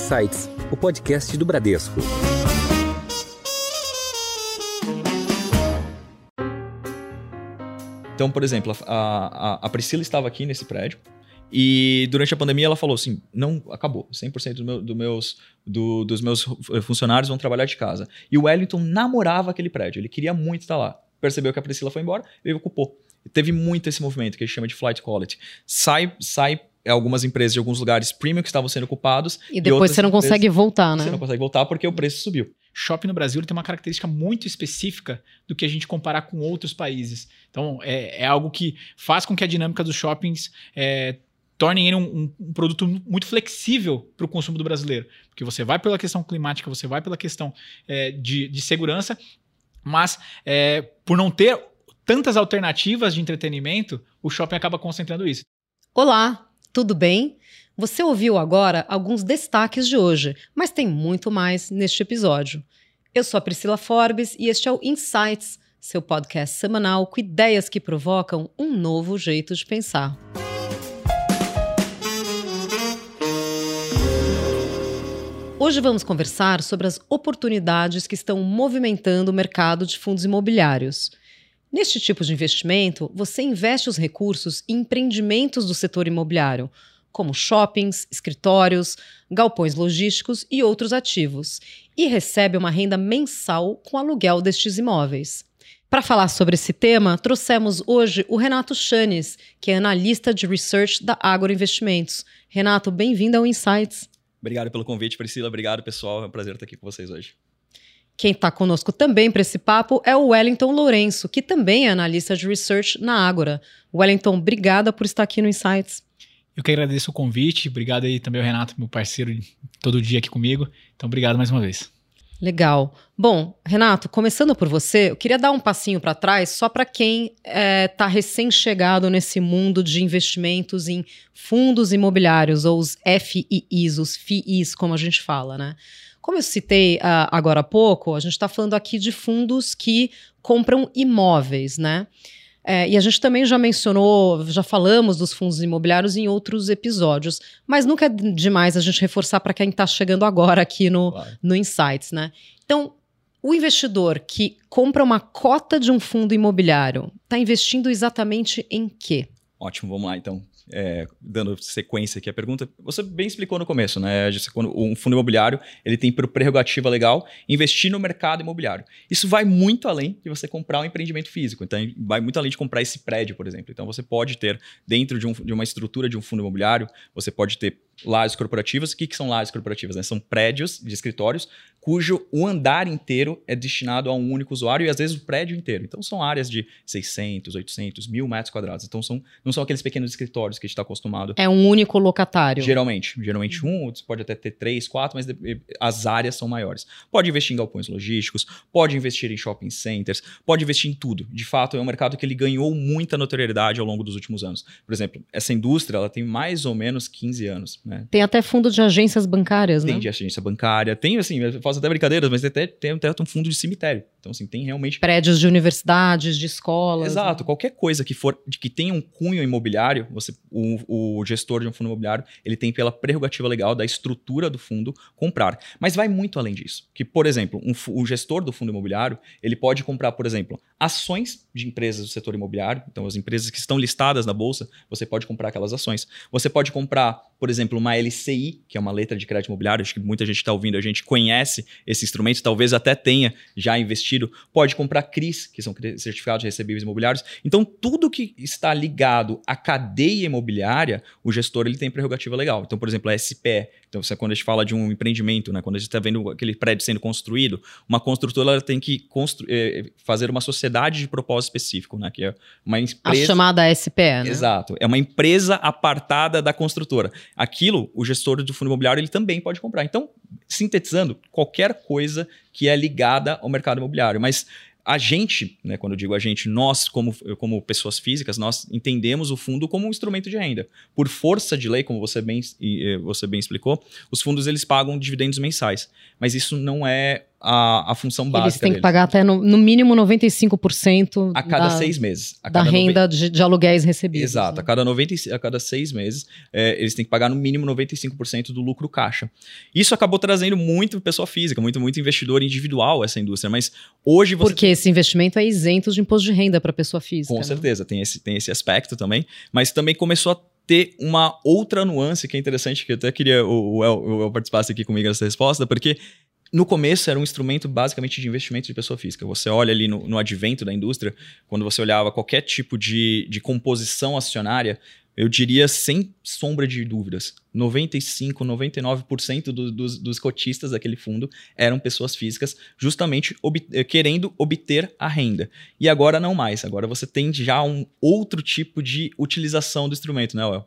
Insights, o podcast do Bradesco. Então, por exemplo, a, a, a Priscila estava aqui nesse prédio e durante a pandemia ela falou assim: não, acabou. 100% do meu, do meus, do, dos meus funcionários vão trabalhar de casa. E o Wellington namorava aquele prédio, ele queria muito estar lá. Percebeu que a Priscila foi embora, ele ocupou. Teve muito esse movimento que a gente chama de flight quality. Sai, sai algumas empresas de alguns lugares premium que estavam sendo ocupados. E depois você não consegue voltar, né? Você não consegue voltar porque o preço subiu. Shopping no Brasil tem uma característica muito específica do que a gente comparar com outros países. Então, é, é algo que faz com que a dinâmica dos shoppings é, tornem ele um, um, produto muito flexível para o consumo do brasileiro. Porque você vai pela questão climática, você vai pela questão é, de, de, segurança, mas é, por não ter tantas alternativas de entretenimento, o shopping acaba concentrando isso. Olá, tudo bem? Você ouviu agora alguns destaques de hoje, mas tem muito mais neste episódio. Eu sou a Priscila Forbes e este é o Insights, seu podcast semanal com ideias que provocam um novo jeito de pensar. Hoje vamos conversar sobre as oportunidades que estão movimentando o mercado de fundos imobiliários. Neste tipo de investimento, você investe os recursos em empreendimentos do setor imobiliário, como shoppings, escritórios, galpões logísticos e outros ativos, e recebe uma renda mensal com aluguel destes imóveis. Para falar sobre esse tema, trouxemos hoje o Renato Chanes, que é analista de research da Agro Investimentos. Renato, bem-vindo ao Insights. Obrigado pelo convite, Priscila. Obrigado, pessoal. É um prazer estar aqui com vocês hoje. Quem está conosco também para esse papo é o Wellington Lourenço, que também é analista de research na Ágora. Wellington, obrigada por estar aqui no Insights. Eu que agradeço o convite. Obrigado aí também ao Renato, meu parceiro todo dia aqui comigo. Então, obrigado mais uma vez. Legal. Bom, Renato, começando por você, eu queria dar um passinho para trás só para quem está é, tá recém-chegado nesse mundo de investimentos em fundos imobiliários, ou os FIIs, os FIIs, como a gente fala, né? Como eu citei uh, agora há pouco, a gente está falando aqui de fundos que compram imóveis, né? É, e a gente também já mencionou, já falamos dos fundos imobiliários em outros episódios, mas nunca é demais a gente reforçar para quem está chegando agora aqui no, claro. no Insights, né? Então, o investidor que compra uma cota de um fundo imobiliário está investindo exatamente em quê? Ótimo, vamos lá então é, dando sequência aqui à pergunta, você bem explicou no começo, né? Quando um fundo imobiliário ele tem por prerrogativa legal investir no mercado imobiliário. Isso vai muito além de você comprar um empreendimento físico. Então, vai muito além de comprar esse prédio, por exemplo. Então, você pode ter, dentro de, um, de uma estrutura de um fundo imobiliário, você pode ter lajes corporativas. O que, que são lajes corporativas? Né? São prédios de escritórios cujo o andar inteiro é destinado a um único usuário e às vezes o prédio inteiro. Então são áreas de 600, 800, mil metros quadrados. Então são, não são aqueles pequenos escritórios que a gente está acostumado. É um único locatário. Geralmente. Geralmente um, você pode até ter três, quatro, mas as áreas são maiores. Pode investir em galpões logísticos, pode investir em shopping centers, pode investir em tudo. De fato, é um mercado que ele ganhou muita notoriedade ao longo dos últimos anos. Por exemplo, essa indústria ela tem mais ou menos 15 anos. Né? Tem até fundo de agências bancárias, tem né? Tem de agência bancária, tem assim, eu faço até brincadeiras, mas até tem até um fundo de cemitério. Então, assim, tem realmente. Prédios de universidades, de escolas. Exato. Né? Qualquer coisa que for de que tenha um cunho imobiliário, você, o, o gestor de um fundo imobiliário, ele tem pela prerrogativa legal da estrutura do fundo comprar. Mas vai muito além disso. Que, por exemplo, um, o gestor do fundo imobiliário, ele pode comprar, por exemplo, ações de empresas do setor imobiliário. Então, as empresas que estão listadas na bolsa, você pode comprar aquelas ações. Você pode comprar, por exemplo, uma LCI, que é uma letra de crédito imobiliário. Acho que muita gente está ouvindo, a gente conhece esse instrumento, talvez até tenha já investido investido, pode comprar CRIs, que são certificados de recebíveis imobiliários. Então, tudo que está ligado à cadeia imobiliária, o gestor ele tem prerrogativa legal. Então, por exemplo, a SPE. Então, você, quando a gente fala de um empreendimento, né, quando a gente está vendo aquele prédio sendo construído, uma construtora tem que eh, fazer uma sociedade de propósito específico, né, que é uma empresa... A chamada SPE, né? Exato. É uma empresa apartada da construtora. Aquilo, o gestor do fundo imobiliário, ele também pode comprar. Então, sintetizando, qualquer coisa que é ligada ao mercado imobiliário. Mas a gente, né, quando eu digo a gente, nós, como, como pessoas físicas, nós entendemos o fundo como um instrumento de renda. Por força de lei, como você bem, você bem explicou, os fundos eles pagam dividendos mensais. Mas isso não é a, a função básica Eles têm que deles. pagar até no, no mínimo 95% a cada da, seis meses. Da cada noven- renda de, de aluguéis recebidos. Exato, né? a cada, 90, e- a cada seis meses, é, eles têm que pagar no mínimo 95% do lucro caixa. Isso acabou trazendo muito pessoa física, muito, muito investidor individual essa indústria, mas hoje você Porque esse investimento é isento de imposto de renda para pessoa física. Com né? certeza, tem esse, tem esse aspecto também, mas também começou a ter uma outra nuance que é interessante, que eu até queria o, o, El, o El participasse aqui comigo nessa resposta, porque no começo era um instrumento basicamente de investimento de pessoa física. Você olha ali no, no advento da indústria, quando você olhava qualquer tipo de, de composição acionária, eu diria sem sombra de dúvidas, 95, 99% do, dos, dos cotistas daquele fundo eram pessoas físicas, justamente ob- eh, querendo obter a renda. E agora não mais. Agora você tem já um outro tipo de utilização do instrumento, né, Well?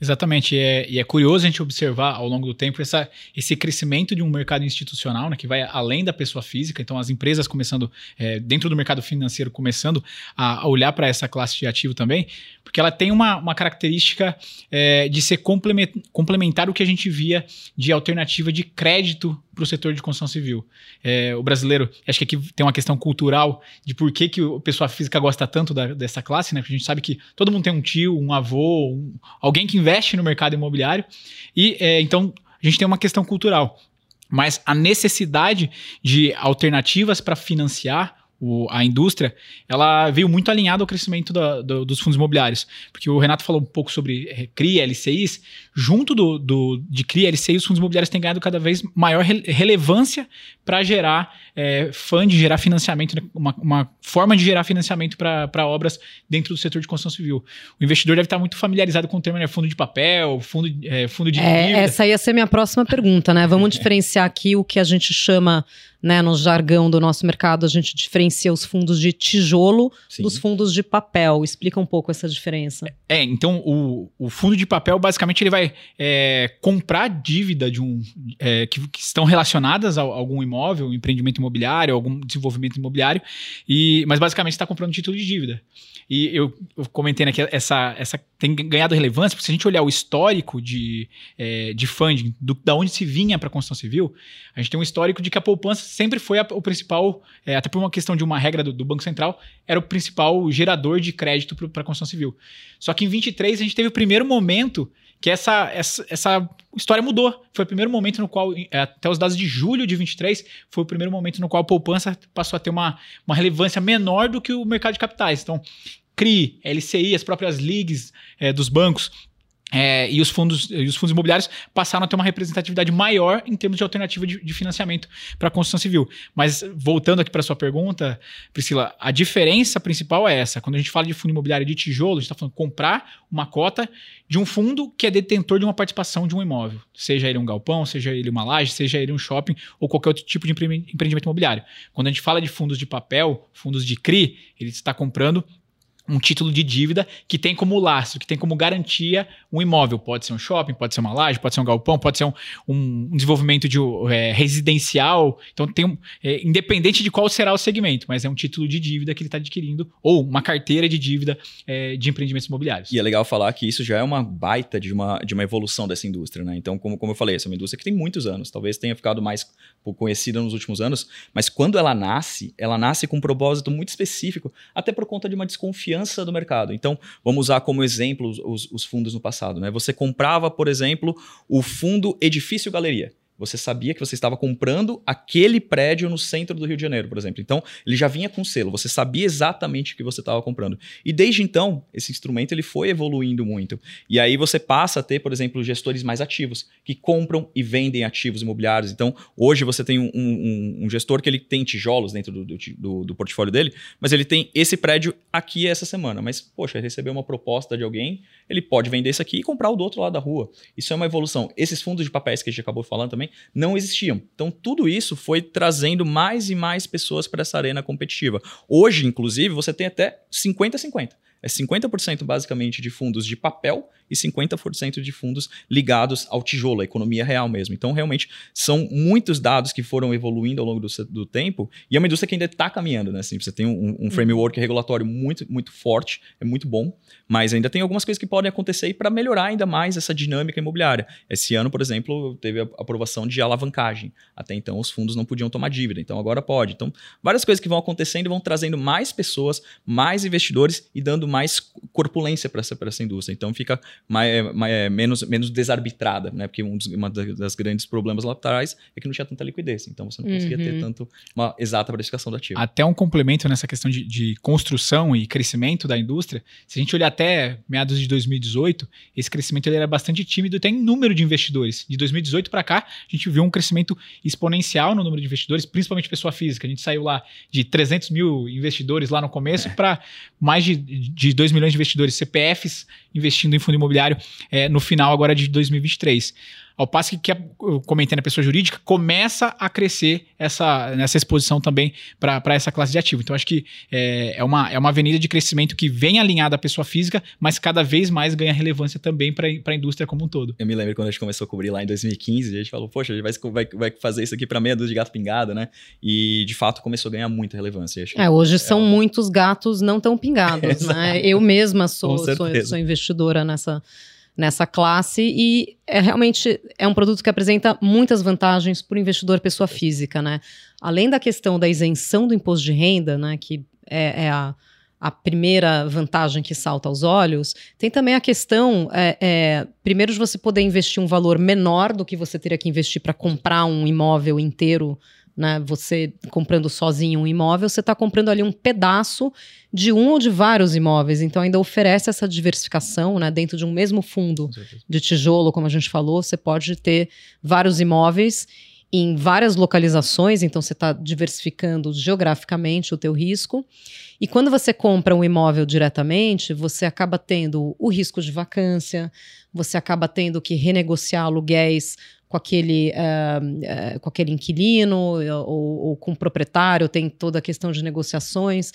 Exatamente, e é, e é curioso a gente observar ao longo do tempo essa, esse crescimento de um mercado institucional, né, que vai além da pessoa física, então as empresas começando, é, dentro do mercado financeiro, começando a, a olhar para essa classe de ativo também, porque ela tem uma, uma característica é, de ser complemen- complementar o que a gente via de alternativa de crédito para o setor de construção civil. É, o brasileiro, acho que aqui tem uma questão cultural de por que, que a pessoa física gosta tanto da- dessa classe, né? Porque a gente sabe que todo mundo tem um tio, um avô, um- alguém que investe no mercado imobiliário. E é, então a gente tem uma questão cultural. Mas a necessidade de alternativas para financiar o- a indústria, ela veio muito alinhada ao crescimento da- do- dos fundos imobiliários. Porque o Renato falou um pouco sobre eh, CRI, LCIs. Junto do, do- de CRI e LCI, os fundos imobiliários têm ganhado cada vez maior rele- relevância para gerar é, fund, gerar financiamento, né? uma, uma forma de gerar financiamento para obras dentro do setor de construção civil. O investidor deve estar muito familiarizado com o termo né, fundo de papel, fundo, é, fundo de É, essa ia ser minha próxima pergunta, né? Vamos diferenciar aqui o que a gente chama, né, no jargão do nosso mercado, a gente diferencia os fundos de tijolo Sim. dos fundos de papel. Explica um pouco essa diferença. É, então o, o fundo de papel, basicamente, ele vai é, comprar dívida de um é, que, que estão relacionadas a, algum imóvel, um empreendimento imobiliário, algum desenvolvimento imobiliário, e, mas basicamente está comprando título de dívida. E eu, eu comentei né, que essa, essa tem ganhado relevância, porque se a gente olhar o histórico de, é, de funding, do, da onde se vinha para a construção civil, a gente tem um histórico de que a poupança sempre foi a- o principal, é, até por uma questão de uma regra do, do Banco Central, era o principal gerador de crédito para a construção civil. Só que em 23 a gente teve o primeiro momento que essa, essa, essa história mudou. Foi o primeiro momento no qual, é, até os dados de julho de 23, foi o primeiro momento no qual a poupança passou a ter uma, uma relevância menor do que o mercado de capitais. Então, CRI, LCI, as próprias leagues é, dos bancos é, e, os fundos, e os fundos imobiliários passaram a ter uma representatividade maior em termos de alternativa de, de financiamento para a construção civil. Mas voltando aqui para a sua pergunta, Priscila, a diferença principal é essa. Quando a gente fala de fundo imobiliário de tijolo, a gente está falando comprar uma cota de um fundo que é detentor de uma participação de um imóvel. Seja ele um galpão, seja ele uma laje, seja ele um shopping ou qualquer outro tipo de empre- empreendimento imobiliário. Quando a gente fala de fundos de papel, fundos de CRI, ele está comprando um título de dívida que tem como lastro, que tem como garantia um imóvel. Pode ser um shopping, pode ser uma laje, pode ser um galpão, pode ser um, um- desenvolvimento de, é, residencial. Então, tem um, é, independente de qual será o segmento, mas é um título de dívida que ele está adquirindo, ou uma carteira de dívida é, de empreendimentos imobiliários. E é legal falar que isso já é uma baita de uma, de uma evolução dessa indústria, né? Então, como, como eu falei, essa é uma indústria que tem muitos anos, talvez tenha ficado mais conhecida nos últimos anos, mas quando ela nasce, ela nasce com um propósito muito específico, até por conta de uma desconfiança do mercado. Então, vamos usar como exemplo os, os- os fundos no passado, né? Você comprava, por exemplo, o fundo Edifício Galeria. Você sabia que você estava comprando aquele prédio no centro do Rio de Janeiro, por exemplo. Então, ele já vinha com selo, você sabia exatamente o que você estava comprando. E desde então, esse instrumento ele foi evoluindo muito. E aí você passa a ter, por exemplo, gestores mais ativos, que compram e vendem ativos imobiliários. Então, hoje você tem um, um- um gestor que ele tem tijolos dentro do, do, do- portfólio dele, mas ele tem esse prédio aqui essa semana. Mas, poxa, recebeu uma proposta de alguém, ele pode vender isso aqui e comprar o do outro lado da rua. Isso é uma evolução. Esses fundos de papéis que a gente acabou falando também não existiam. Então, tudo isso foi trazendo mais e mais pessoas para essa arena competitiva. Hoje, inclusive, você tem até 50-50. É 50% basicamente de fundos de papel e e 50% de fundos ligados ao tijolo, à economia real mesmo. Então, realmente, são muitos dados que foram evoluindo ao longo do, do tempo e é uma indústria que ainda está caminhando, né? Assim, você tem um, um framework regulatório muito, muito forte, é muito bom, mas ainda tem algumas coisas que podem acontecer para melhorar ainda mais essa dinâmica imobiliária. Esse ano, por exemplo, teve a aprovação de alavancagem. Até então, os fundos não podiam tomar dívida, então agora pode. Então, várias coisas que vão acontecendo vão trazendo mais pessoas, mais investidores e dando mais corpulência para essa, essa indústria. Então, fica mais, mais, menos, menos desarbitrada, né? Porque um dos uma das grandes problemas lá atrás é que não tinha tanta liquidez. Então, você não conseguia uhum. ter tanto uma exata precificação do ativo. Até um complemento nessa questão de, de construção e crescimento da indústria. Se a gente olhar até meados de 2018, esse crescimento ele era bastante tímido até em número de investidores. De 2018 para cá, a gente viu um crescimento exponencial no número de investidores, principalmente pessoa física. A gente saiu lá de 300 mil investidores lá no começo é. para mais de, de 2 milhões de investidores, CPFs investindo em fundo imobiliário é, no final agora de 2023. Ao passo que, que eu comentei na pessoa jurídica, começa a crescer essa, nessa exposição também para essa classe de ativo. Então, acho que é, é, uma, é uma avenida de crescimento que vem alinhada à pessoa física, mas cada vez mais ganha relevância também para a indústria como um todo. Eu me lembro quando a gente começou a cobrir lá em 2015, a gente falou, poxa, a gente vai, vai, vai fazer isso aqui para meia dúzia de gato pingado, né? E, de fato, começou a ganhar muita relevância. é, hoje é são muitos gatos não tão pingados, né? Eu mesma sou, sou, sou investidora nessa nessa classe e é realmente é um produto que apresenta muitas vantagens para o investidor pessoa física, né? Além da questão da isenção do imposto de renda, né, que é, é a, a primeira vantagem que salta aos olhos, tem também a questão, é, é, primeiro, de você poder investir um valor menor do que você teria que investir para comprar um imóvel inteiro né? Você comprando sozinho um imóvel, você está comprando ali um pedaço de um ou de vários imóveis. Então ainda oferece essa diversificação, né? Dentro de um mesmo fundo de tijolo, como a gente falou, você pode ter vários imóveis em várias localizações, então você está diversificando geograficamente o teu risco. E quando você compra um imóvel diretamente, você acaba tendo o risco de vacância, você acaba tendo que renegociar aluguéis com aquele, uh, uh, com aquele inquilino ou, ou, com o proprietário, tem toda a questão de negociações.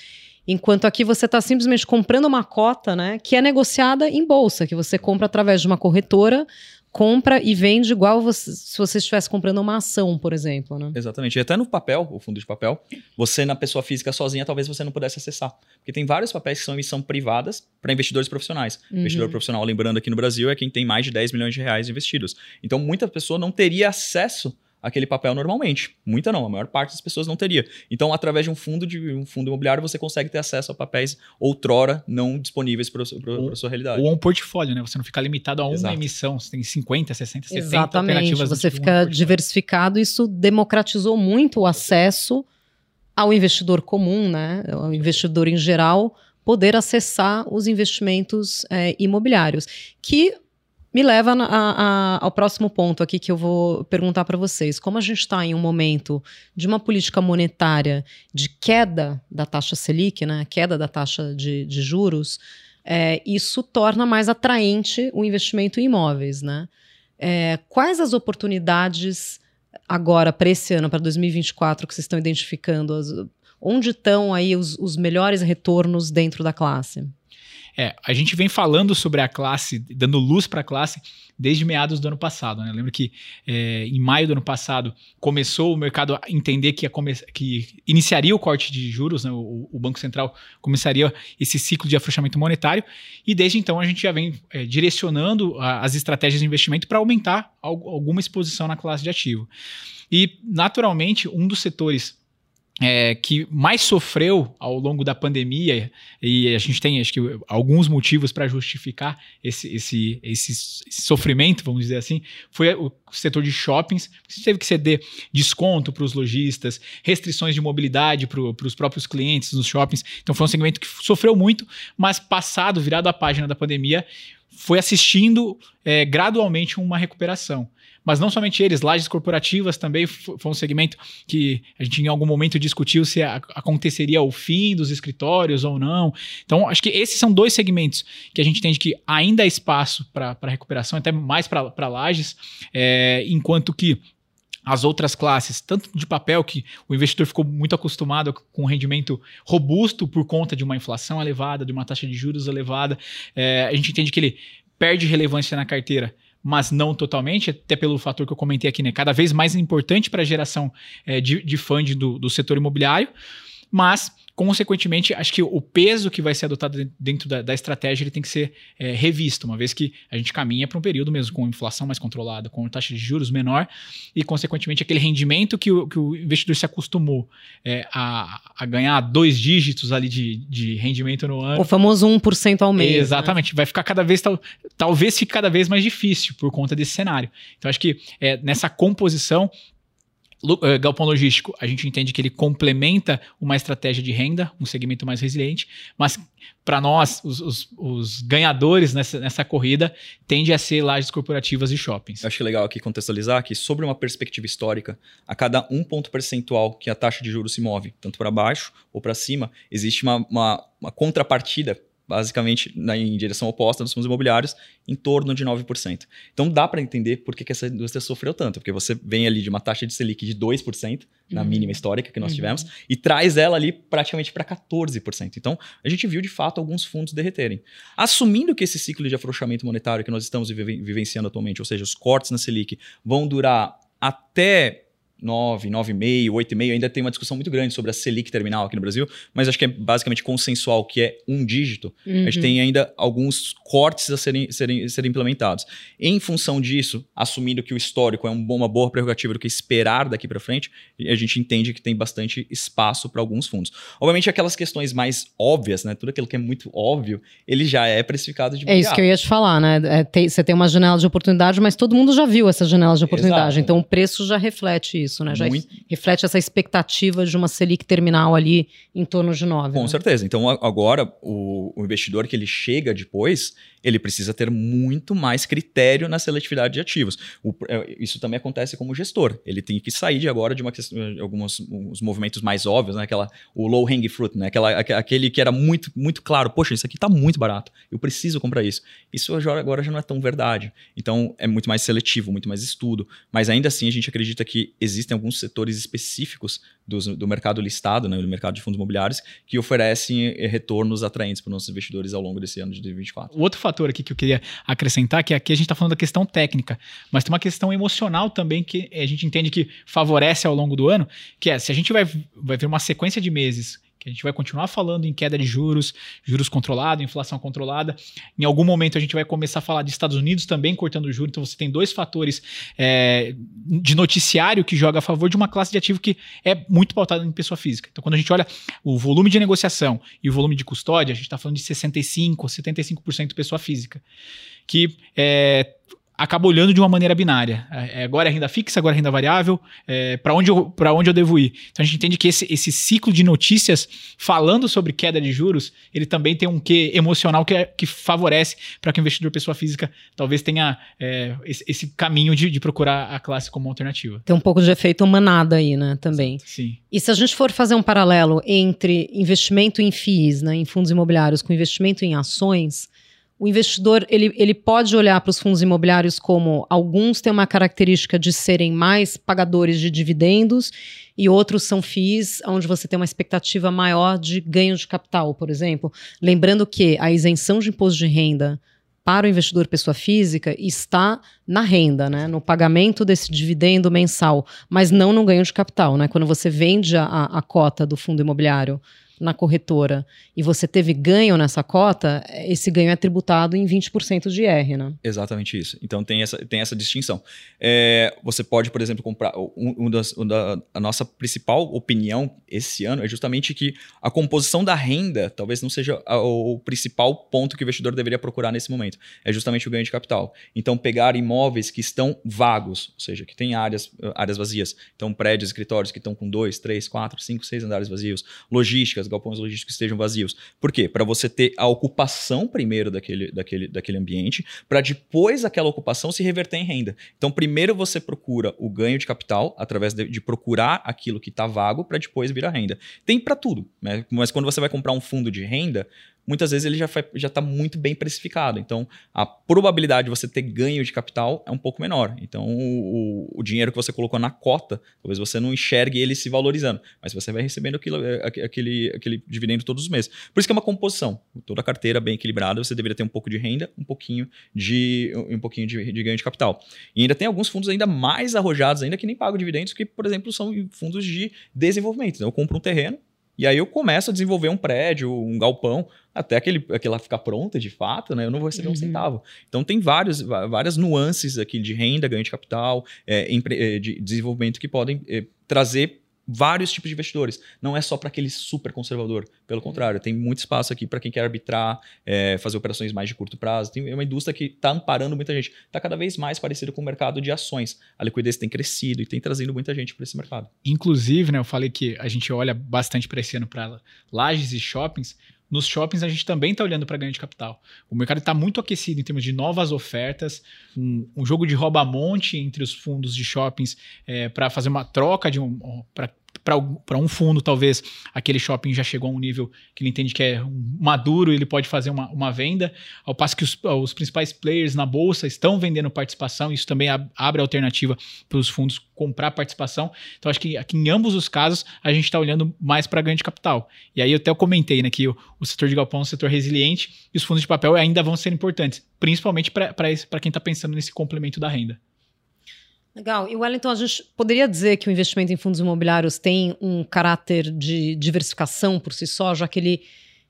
Enquanto aqui você está simplesmente comprando uma cota, né, que é negociada em bolsa, que você compra através de uma corretora compra e vende igual você, se você estivesse comprando uma ação, por exemplo. Né? Exatamente. E até no papel, o fundo de papel, você na pessoa física sozinha talvez você não pudesse acessar. Porque tem vários papéis que são emissão privadas para investidores profissionais. Uhum. Investidor profissional, lembrando aqui no Brasil, é quem tem mais de 10 milhões de reais investidos. Então muita pessoa não teria acesso aquele papel normalmente. Muita não, a maior parte das pessoas não teria. Então, através de um fundo de um fundo imobiliário, você consegue ter acesso a papéis outrora não disponíveis para a sua realidade. Ou um portfólio, né? Você não fica limitado a uma Exato. emissão, você tem 50, 60, 70 Exatamente. alternativas. Você fica um diversificado, isso democratizou muito o acesso ao investidor comum, né? Ao investidor em geral poder acessar os investimentos é, imobiliários, que me leva a, a, ao próximo ponto aqui que eu vou perguntar para vocês. Como a gente está em um momento de uma política monetária de queda da taxa Selic, né, queda da taxa de, de juros, é, isso torna mais atraente o investimento em imóveis. Né? É, quais as oportunidades agora para esse ano, para 2024, que vocês estão identificando? As, onde estão aí os, os melhores retornos dentro da classe? É, a gente vem falando sobre a classe, dando luz para a classe desde meados do ano passado. Né? Eu lembro que é, em maio do ano passado começou o mercado a entender que, que iniciaria o corte de juros, né? o, o, Banco Central começaria esse ciclo de afrouxamento monetário, e desde então a gente já vem é, direcionando a, as estratégias de investimento para aumentar alguma exposição na classe de ativo. E, naturalmente, um dos setores é, que mais sofreu ao longo da pandemia, e a gente tem acho que alguns motivos para justificar esse, esse, esse, sofrimento, vamos dizer assim, foi o setor de shoppings. Você teve que ceder desconto para os lojistas, restrições de mobilidade para os próprios clientes nos shoppings. Então foi um segmento que sofreu muito, mas passado, virado a página da pandemia, foi assistindo é, gradualmente uma recuperação mas não somente eles, lajes corporativas também foi um segmento que a gente em algum momento discutiu se aconteceria o fim dos escritórios ou não. Então, acho que esses são dois segmentos que a gente entende que ainda há espaço para recuperação, até mais para lajes, é, enquanto que as outras classes, tanto de papel, que o investidor ficou muito acostumado com um rendimento robusto por conta de uma inflação elevada, de uma taxa de juros elevada, é, a gente entende que ele perde relevância na carteira, mas não totalmente, até pelo fator que eu comentei aqui, né? Cada vez mais importante para a geração é, de, de funding do, do setor imobiliário, mas consequentemente, acho que o peso que vai ser adotado dentro da, da estratégia ele tem que ser é, revisto, uma vez que a gente caminha para um período mesmo com inflação mais controlada, com taxa de juros menor e, consequentemente, aquele rendimento que o, que o investidor se acostumou é, a, a, ganhar dois dígitos ali de, de rendimento no ano. O famoso 1% ao mês. Né? Exatamente. Né? Vai ficar cada vez, tal, talvez fique cada vez mais difícil por conta desse cenário. Então, acho que é, nessa composição galpão logístico, a gente entende que ele complementa uma estratégia de renda, um segmento mais resiliente, mas para nós, os, os, os, ganhadores nessa, nessa corrida, tende a ser lajes corporativas e shoppings. Eu acho legal aqui contextualizar que, sobre uma perspectiva histórica, a cada um ponto percentual que a taxa de juros se move, tanto para baixo ou para cima, existe uma, uma, uma contrapartida basicamente na, em direção oposta dos fundos imobiliários, em torno de 9%. Então dá para entender por que, que, essa indústria sofreu tanto, porque você vem ali de uma taxa de Selic de 2%, na uhum. mínima histórica que nós uhum. tivemos, e traz ela ali praticamente para 14%. Então a gente viu de fato alguns fundos derreterem. Assumindo que esse ciclo de afrouxamento monetário que nós estamos vivenciando atualmente, ou seja, os cortes na Selic, vão durar até 9, 9,5, 8,5, ainda tem uma discussão muito grande sobre a Selic terminal aqui no Brasil, mas acho que é basicamente consensual, que é um dígito. Uhum. A gente uhum. tem ainda alguns cortes a serem, serem, serem implementados. Em função disso, assumindo que o histórico é um, uma boa prerrogativa do que esperar daqui para frente, a gente entende que tem bastante espaço para alguns fundos. Obviamente, aquelas questões mais óbvias, né? Tudo aquilo que é muito óbvio, ele já é precificado de É isso que eu ia te falar, né? É, tem, você tem uma janela de oportunidade, mas todo mundo já viu essa janela de oportunidade. Exato. Então, o preço já reflete isso isso, né? Já Muito... reflete essa expectativa de uma Selic terminal ali em torno de 9. Com né? certeza. Então, agora, o, o, investidor que ele chega depois, ele precisa ter muito mais critério na seletividade de ativos. O, é, isso também acontece como gestor. Ele tem que sair de agora de uma alguns os movimentos mais óbvios, né? Aquela, o low hang fruit, né? Aquela, aquele que era muito, muito claro. Poxa, isso aqui está muito barato. Eu preciso comprar isso. Isso agora já não é tão verdade. Então, é muito mais seletivo, muito mais estudo. Mas ainda assim, a gente acredita que existe existem alguns setores específicos do, do mercado listado, né, do mercado de fundos imobiliários, que oferecem eh, retornos atraentes para os nossos investidores ao longo desse ano de 2024. O outro fator aqui que eu queria acrescentar, que aqui a gente está falando da questão técnica, mas tem uma questão emocional também que a gente entende que favorece ao longo do ano, que é se a gente vai, vai ver uma sequência de meses que a gente vai continuar falando em queda de juros, juros controlado, inflação controlada. Em algum momento a gente vai começar a falar de Estados Unidos também cortando juros. Então você tem dois fatores é, de noticiário que joga a favor de uma classe de ativo que é muito pautada em pessoa física. Então quando a gente olha o volume de negociação e o volume de custódia, a gente está falando de 65, 75% pessoa física. Que é, acaba olhando de uma maneira binária. É, é, agora é renda fixa, agora é renda variável, é, para onde, eu, onde eu devo ir? Então a gente entende que esse, esse ciclo de notícias falando sobre queda de juros, ele também tem um quê emocional que, é, que favorece para que o investidor pessoa física talvez tenha é, esse, esse, caminho de, de, procurar a classe como alternativa. Tem um pouco de efeito manada aí, né, também. Sim. E se a gente for fazer um paralelo entre investimento em FIIs, né, em fundos imobiliários, com investimento em ações, o investidor ele, ele pode olhar para os fundos imobiliários como alguns têm uma característica de serem mais pagadores de dividendos e outros são FIIs, onde você tem uma expectativa maior de ganho de capital, por exemplo. Lembrando que a isenção de imposto de renda para o investidor pessoa física está na renda, né, no pagamento desse dividendo mensal, mas não no ganho de capital. Né? Quando você vende a, a cota do fundo imobiliário na corretora e você teve ganho nessa cota, esse ganho é tributado em 20% de IR, né? Exatamente isso. Então tem essa, tem essa distinção. É, você pode, por exemplo, comprar. Um, um das, um da, a nossa principal opinião esse ano é justamente que a composição da renda talvez não seja a, o principal ponto que o investidor deveria procurar nesse momento. É justamente o ganho de capital. Então, pegar imóveis que estão vagos, ou seja, que tem áreas, áreas vazias. Então, prédios, escritórios que estão com dois, três, quatro, cinco, seis andares vazios, logísticas galpões logísticos estejam vazios. Por quê? Para você ter a ocupação primeiro daquele, daquele, daquele ambiente, para depois aquela ocupação se reverter em renda. Então, primeiro você procura o ganho de capital através de, de procurar aquilo que está vago para depois virar renda. Tem para tudo, né? mas quando você vai comprar um fundo de renda, muitas vezes ele já está muito bem precificado. Então, a probabilidade de você ter ganho de capital é um pouco menor. Então, o, o dinheiro que você colocou na cota, talvez você não enxergue ele se valorizando, mas você vai recebendo aquilo, é, aquele, aquele dividendo todos os meses. Por isso que é uma composição. Toda a carteira bem equilibrada, você deveria ter um pouco de renda, um pouquinho de, um pouquinho de, de ganho de capital. E ainda tem alguns fundos ainda mais arrojados, ainda que nem pagam dividendos, que, por exemplo, são fundos de desenvolvimento. Então, eu compro um terreno, e aí eu começo a desenvolver um prédio, um galpão, até aquele, aquela ficar pronta de fato, né? Eu não vou receber uhum. um centavo. Então tem vários, várias nuances aqui de renda, ganho de capital, é, é de desenvolvimento que podem é, trazer vários tipos de investidores. Não é só para aquele super conservador. Pelo contrário, tem muito espaço aqui para quem quer arbitrar, é, fazer operações mais de curto prazo. Tem uma indústria que está amparando muita gente. Está cada vez mais parecido com o mercado de ações. A liquidez tem crescido e tem trazido muita gente para esse mercado. Inclusive, né, eu falei que a gente olha bastante para esse ano para lajes e shoppings. Nos shoppings a gente também está olhando para ganho de capital. O mercado está muito aquecido em termos de novas ofertas, um, um jogo de rouba-monte entre os fundos de shoppings é, para fazer uma troca de um, para um fundo, talvez aquele shopping já chegou a um nível que ele entende que é maduro ele pode fazer uma, uma venda, ao passo que os, os principais players na bolsa estão vendendo participação, isso também abre alternativa para os fundos comprar participação. Então, acho que aqui em ambos os casos a gente está olhando mais para ganho de capital. E aí, eu até comentei né, que o, o setor de galpão é um setor resiliente e os fundos de papel ainda vão ser importantes, principalmente para quem está pensando nesse complemento da renda. Legal. E Wellington, a gente poderia dizer que o investimento em fundos imobiliários tem um caráter de diversificação por si só, já que ele,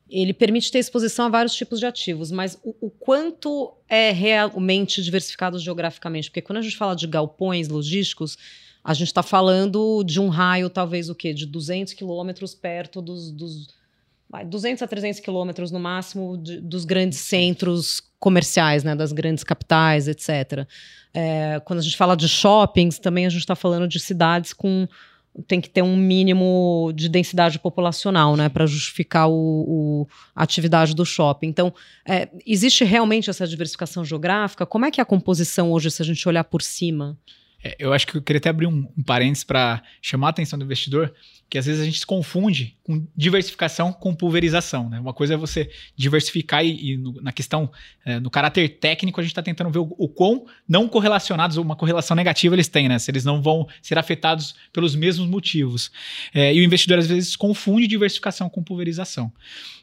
ele permite ter exposição a vários tipos de ativos, mas o, o quanto é realmente diversificado geograficamente? Porque quando a gente fala de galpões logísticos, a gente está falando de um raio, talvez o quê? De 200 quilômetros perto dos, dos 200 a 300 quilômetros no máximo de, dos grandes centros comerciais, né, das grandes capitais, etc. É, quando a gente fala de shoppings, também a gente está falando de cidades com tem que ter um mínimo de densidade populacional, né, para justificar o, o, a atividade do shopping. Então, é, existe realmente essa diversificação geográfica? Como é que é a composição hoje, se a gente olhar por cima? É, eu acho que eu queria até abrir um, um parênteses para chamar a atenção do investidor, que às vezes a gente se confunde com diversificação com pulverização. Né? Uma coisa é você diversificar e, e no, na questão, é, no caráter técnico, a gente está tentando ver o, o quão não correlacionados uma correlação negativa eles têm, né? se eles não vão ser afetados pelos mesmos motivos. É, e o investidor às vezes confunde diversificação com pulverização.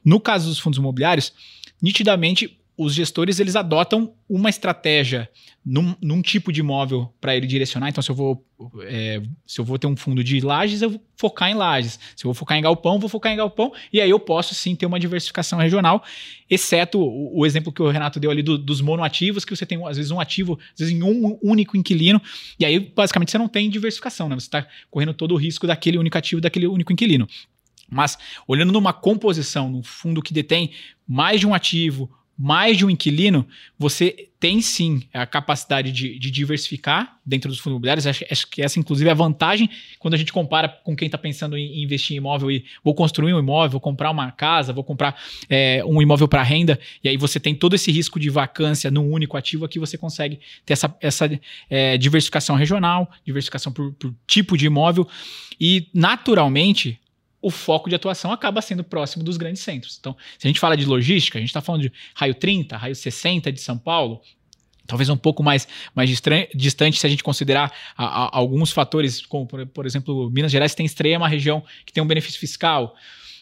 No caso dos fundos imobiliários, nitidamente os gestores eles adotam uma estratégia num, num tipo de imóvel para ele direcionar. Então, se eu vou é, se eu vou ter um fundo de lajes, eu vou focar em lajes. Se eu vou focar em galpão, vou focar em galpão. E aí eu posso sim ter uma diversificação regional, exceto o, o exemplo que o Renato deu ali do, dos monoativos, que você tem às vezes um ativo, às vezes em um único inquilino. E aí, basicamente, você não tem diversificação, né? Você está correndo todo o risco daquele único ativo, daquele único inquilino. Mas olhando numa composição, num fundo que detém mais de um ativo mais de um inquilino, você tem sim a capacidade de, de diversificar dentro dos fundos imobiliários. Acho, acho, que essa, inclusive, é a vantagem quando a gente compara com quem está pensando em investir em imóvel e vou construir um imóvel, vou comprar uma casa, vou comprar é, um imóvel para renda, e aí você tem todo esse risco de vacância num único ativo, aqui você consegue ter essa, essa é, diversificação regional, diversificação por, por tipo de imóvel, e naturalmente o foco de atuação acaba sendo próximo dos grandes centros. Então, se a gente fala de logística, a gente está falando de raio 30, raio 60 de São Paulo, talvez um pouco mais, mais distante se a gente considerar a, a, alguns fatores, como por, por, exemplo, Minas Gerais tem extrema região que tem um benefício fiscal.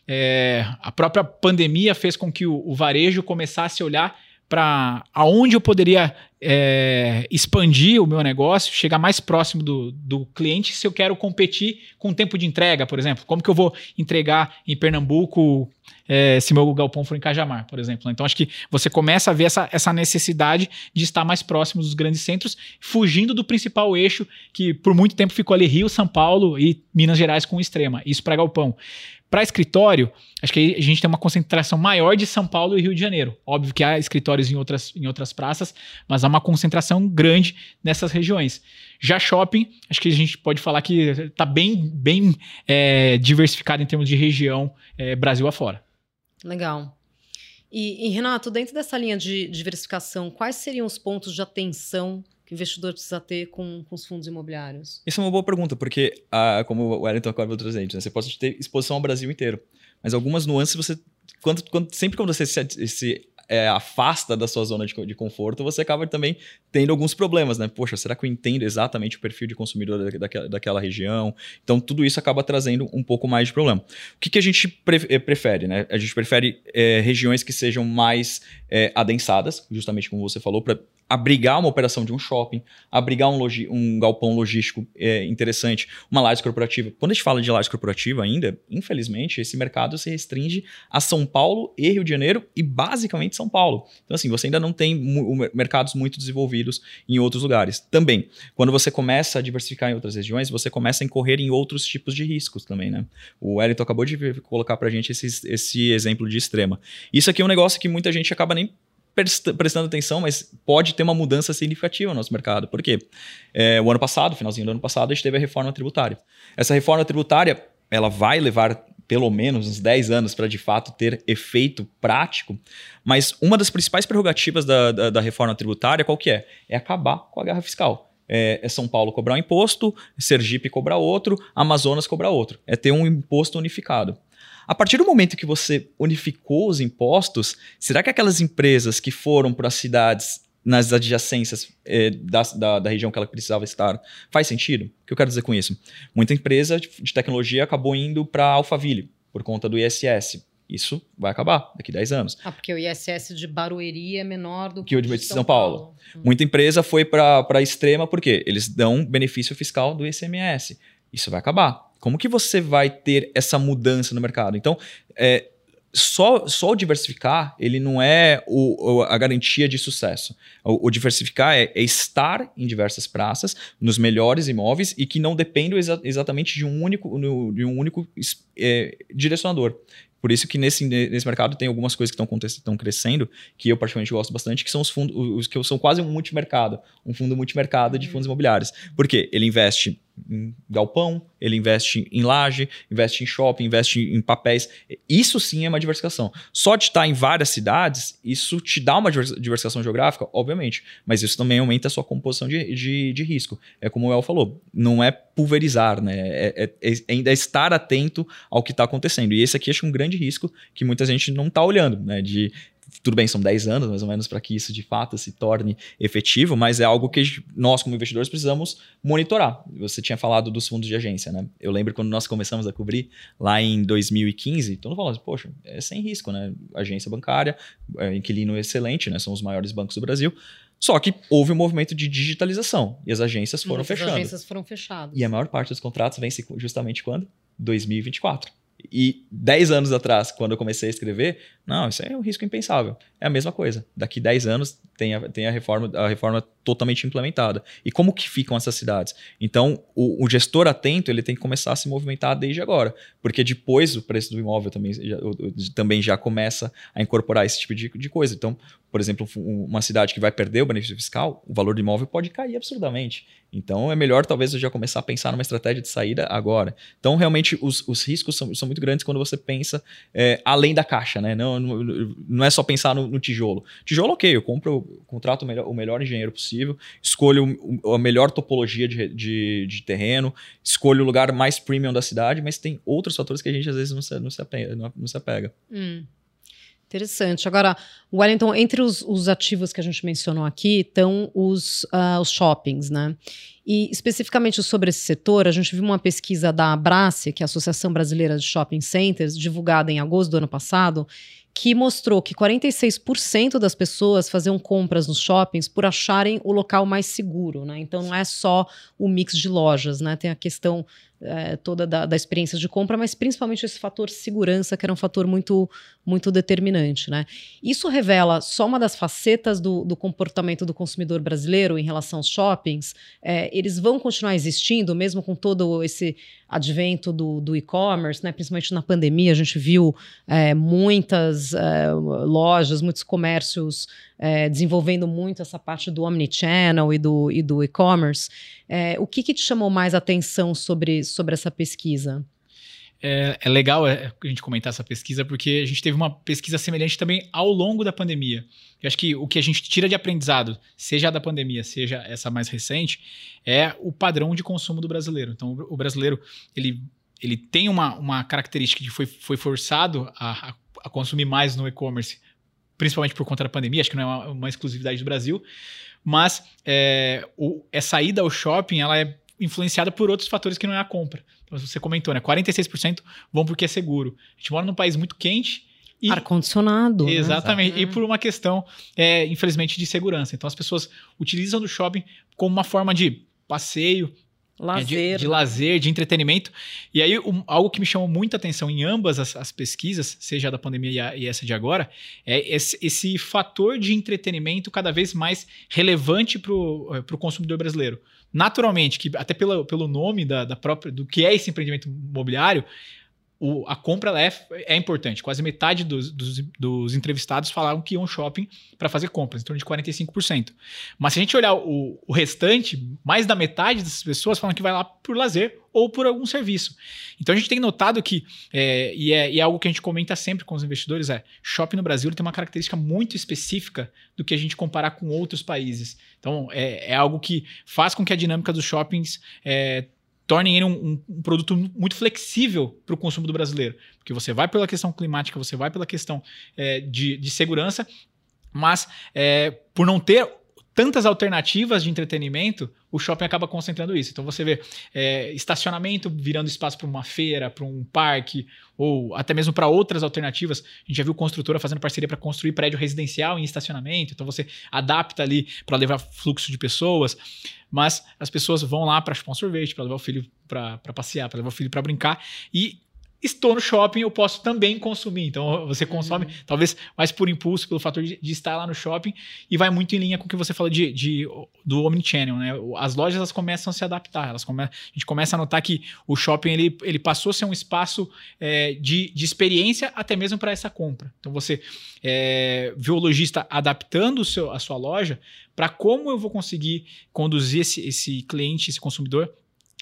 É, a própria pandemia fez com que o, o varejo começasse a olhar para aonde eu poderia é, expandir o meu negócio, chegar mais próximo do, do cliente se eu quero competir com tempo de entrega, por exemplo. Como que eu vou entregar em Pernambuco é, se meu galpão for em Cajamar, por exemplo. Então acho que você começa a ver essa, essa necessidade de estar mais próximo dos grandes centros, fugindo do principal eixo que por muito tempo ficou ali Rio, São Paulo e Minas Gerais com extrema. Isso para galpão. Para escritório, acho que a gente tem uma concentração maior de São Paulo e Rio de Janeiro. Óbvio que há escritórios em outras, em outras praças, mas há uma concentração grande nessas regiões. Já shopping, acho que a gente pode falar que está bem, bem é, diversificado em termos de região é, Brasil afora. Legal. E, e, Renato, dentro dessa linha de diversificação, quais seriam os pontos de atenção que o investidor precisa ter com, com os fundos imobiliários? Isso é uma boa pergunta, porque, ah, como o Wellington acaba trazendo, né, você pode ter exposição ao Brasil inteiro. Mas algumas nuances você quando, quando, sempre quando você se, se é, afasta da sua zona de, de, conforto, você acaba também tendo alguns problemas, né? Poxa, será que eu entendo exatamente o perfil de consumidor da, daquela, daquela região? Então, tudo isso acaba trazendo um pouco mais de problema. O que, que a gente pre eh, prefere, né? A gente prefere é, regiões que sejam mais é, adensadas, justamente como você falou, para abrigar uma operação de um shopping, abrigar um, um galpão logístico é, interessante, uma laje corporativa. Quando a gente fala de laje corporativa ainda, infelizmente, esse mercado se restringe a São Paulo e Rio de Janeiro e basicamente São Paulo. Então, assim, você ainda não tem mercados muito desenvolvidos em outros lugares. Também, quando você começa a diversificar em outras regiões, você começa a incorrer em outros tipos de riscos também, né? O Wellington acabou de colocar pra gente esse, esse exemplo de extrema. Isso aqui é um negócio que muita gente acaba nem prestando atenção, mas pode ter uma mudança significativa no nosso mercado. Por quê? É, o ano passado, finalzinho do ano passado, a gente teve a reforma tributária. Essa reforma tributária, ela vai levar pelo menos uns 10 anos para de fato ter efeito prático, mas uma das principais prerrogativas da, da, da reforma tributária, qual que é? É acabar com a guerra fiscal. É, é, São Paulo cobrar um imposto, Sergipe cobrar outro, Amazonas cobrar outro. É ter um imposto unificado. A partir do momento que você unificou os impostos, será que aquelas empresas que foram para as cidades nas adjacências eh, da, da, da, região que ela precisava estar, faz sentido? O que eu quero dizer com isso? Muita empresa de, de tecnologia acabou indo para Alphaville por conta do ISS. Isso vai acabar daqui a 10 anos. Ah, porque o ISS de Barueri é menor do que, que o de São, São Paulo. Paulo. Hum. Muita empresa foi para a extrema porque eles dão benefício fiscal do ICMS. Isso vai acabar. Como que você vai ter essa mudança no mercado? Então, é, só, só o diversificar, ele não é o, a garantia de sucesso. O, o diversificar é, é, estar em diversas praças, nos melhores imóveis e que não dependam exa exatamente de um único, de um único é, direcionador. Por isso que nesse, nesse mercado tem algumas coisas que estão crescendo, que eu particularmente gosto bastante, que são os fundos, os que são quase um multimercado, um fundo multimercado de fundos imobiliários. Por quê? Ele investe em galpão, ele investe em laje, investe em shopping, investe em papéis. Isso sim é uma diversificação. Só de estar em várias cidades, isso te dá uma diversificação geográfica, obviamente, mas isso também aumenta a sua composição de, de, de risco. É como o El falou, não é pulverizar, né? É, é, é ainda é estar atento ao que está acontecendo. E esse aqui acho um grande risco que muita gente não está olhando, né? De tudo bem, são 10 anos mais ou menos para que isso de fato se torne efetivo, mas é algo que nós, como investidores, precisamos monitorar. Você tinha falado dos fundos de agência, né? Eu lembro quando nós começamos a cobrir lá em 2015, todo mundo falando assim, poxa, é sem risco, né? Agência bancária, é, inquilino excelente, né? São os maiores bancos do Brasil. Só que houve um movimento de digitalização e as agências foram Muitas fechando. As agências foram fechadas. E a maior parte dos contratos vence justamente quando? 2024. E 10 anos atrás, quando eu comecei a escrever, não, isso é um risco impensável. É a mesma coisa. Daqui 10 anos tem a, tem a, reforma, a reforma totalmente implementada. E como que ficam essas cidades? Então, o, o, gestor atento ele tem que começar a se movimentar desde agora. Porque depois o preço do imóvel também já, também já começa a incorporar esse tipo de, de coisa. Então, por exemplo, uma cidade que vai perder o benefício fiscal, o valor do imóvel pode cair absurdamente. Então é melhor talvez eu já começar a pensar numa estratégia de saída agora. Então realmente os, os riscos são, são, muito grandes quando você pensa é, além da caixa, né? Não, não, não é só pensar no, no, tijolo. Tijolo, ok, eu compro, contrato o melhor, o melhor engenheiro possível, escolho a melhor topologia de, de, de, terreno, escolho o lugar mais premium da cidade, mas tem outros fatores que a gente às vezes não se, não se apega. Não, se apega. Hum. Interessante. Agora, Wellington, entre os, os, ativos que a gente mencionou aqui estão os, uh, os shoppings, né? E especificamente sobre esse setor, a gente viu uma pesquisa da Abrace, que é a Associação Brasileira de Shopping Centers, divulgada em agosto do ano passado, que mostrou que 46% das pessoas faziam compras nos shoppings por acharem o local mais seguro, né? Então não é só o mix de lojas, né? Tem a questão é, toda da, da, experiência de compra, mas principalmente esse fator segurança, que era um fator muito, muito determinante. Né? Isso revela só uma das facetas do, do comportamento do consumidor brasileiro em relação aos shoppings. É, eles vão continuar existindo, mesmo com todo esse advento do, do e-commerce, né? principalmente na pandemia, a gente viu é, muitas é, lojas, muitos comércios é, desenvolvendo muito essa parte do omnichannel e do, e do e-commerce. É, o que, que te chamou mais atenção sobre, sobre essa pesquisa? É, é, legal é, a gente comentar essa pesquisa, porque a gente teve uma pesquisa semelhante também ao longo da pandemia. Eu acho que o que a gente tira de aprendizado, seja a da pandemia, seja essa mais recente, é o padrão de consumo do brasileiro. Então, o brasileiro, ele ele tem uma, uma característica que foi, foi forçado a, a, a consumir mais no e-commerce, principalmente por conta da pandemia, acho que não é uma, uma exclusividade do Brasil, mas é, o, essa ida ao shopping ela é influenciada por outros fatores que não é a compra. Então, você comentou, né? 46% vão porque é seguro. A gente mora num país muito quente. E, Ar-condicionado. né? Exatamente. E por uma questão, é, infelizmente, de segurança. Então as pessoas utilizam do shopping como uma forma de passeio, é, Lazer. de, de lazer, de entretenimento. E aí, um- algo que me chamou muita atenção em ambas as, as pesquisas, seja a da pandemia e, a- e essa de agora, é esse, esse fator de entretenimento cada vez mais relevante para o consumidor brasileiro. Naturalmente, que até pelo, pelo nome da, da própria, do que é esse empreendimento imobiliário, o- a compra é, é importante. Quase metade dos, dos, dos entrevistados falaram que iam shopping para fazer compras, em torno de 45%. Mas se a gente olhar o, o restante, mais da metade dessas pessoas falam que vai lá por lazer ou por algum serviço. Então a gente tem notado que, é, e, é, e é algo que a gente comenta sempre com os investidores, é shopping no Brasil tem uma característica muito específica do que a gente comparar com outros países. Então é, é algo que faz com que a dinâmica dos shoppings é, tornem ele um, um- produto muito flexível para o consumo do brasileiro. Porque você vai pela questão climática, você vai pela questão é, de, de segurança, mas é, por não ter tantas alternativas de entretenimento, o shopping acaba concentrando isso. Então você vê é, estacionamento virando espaço para uma feira, para um parque, ou até mesmo para outras alternativas. A gente já viu construtora fazendo parceria para construir prédio residencial em estacionamento. Então você adapta ali para levar fluxo de pessoas. Mas as pessoas vão lá para chupar um sorvete, para levar o filho para passear, para levar o filho para brincar. E estou no shopping, eu posso também consumir. Então você consome, talvez mais por impulso, pelo fator de, de estar lá no shopping, e vai muito em linha com o que você falou de, de- do Omnichannel, né? As lojas elas começam a se adaptar, elas come, a gente começa a notar que o shopping ele, ele passou a ser um espaço é, de, de experiência até mesmo para essa compra. Então você é, vê o lojista adaptando o seu, a sua loja para como eu vou conseguir conduzir esse, esse cliente, esse consumidor,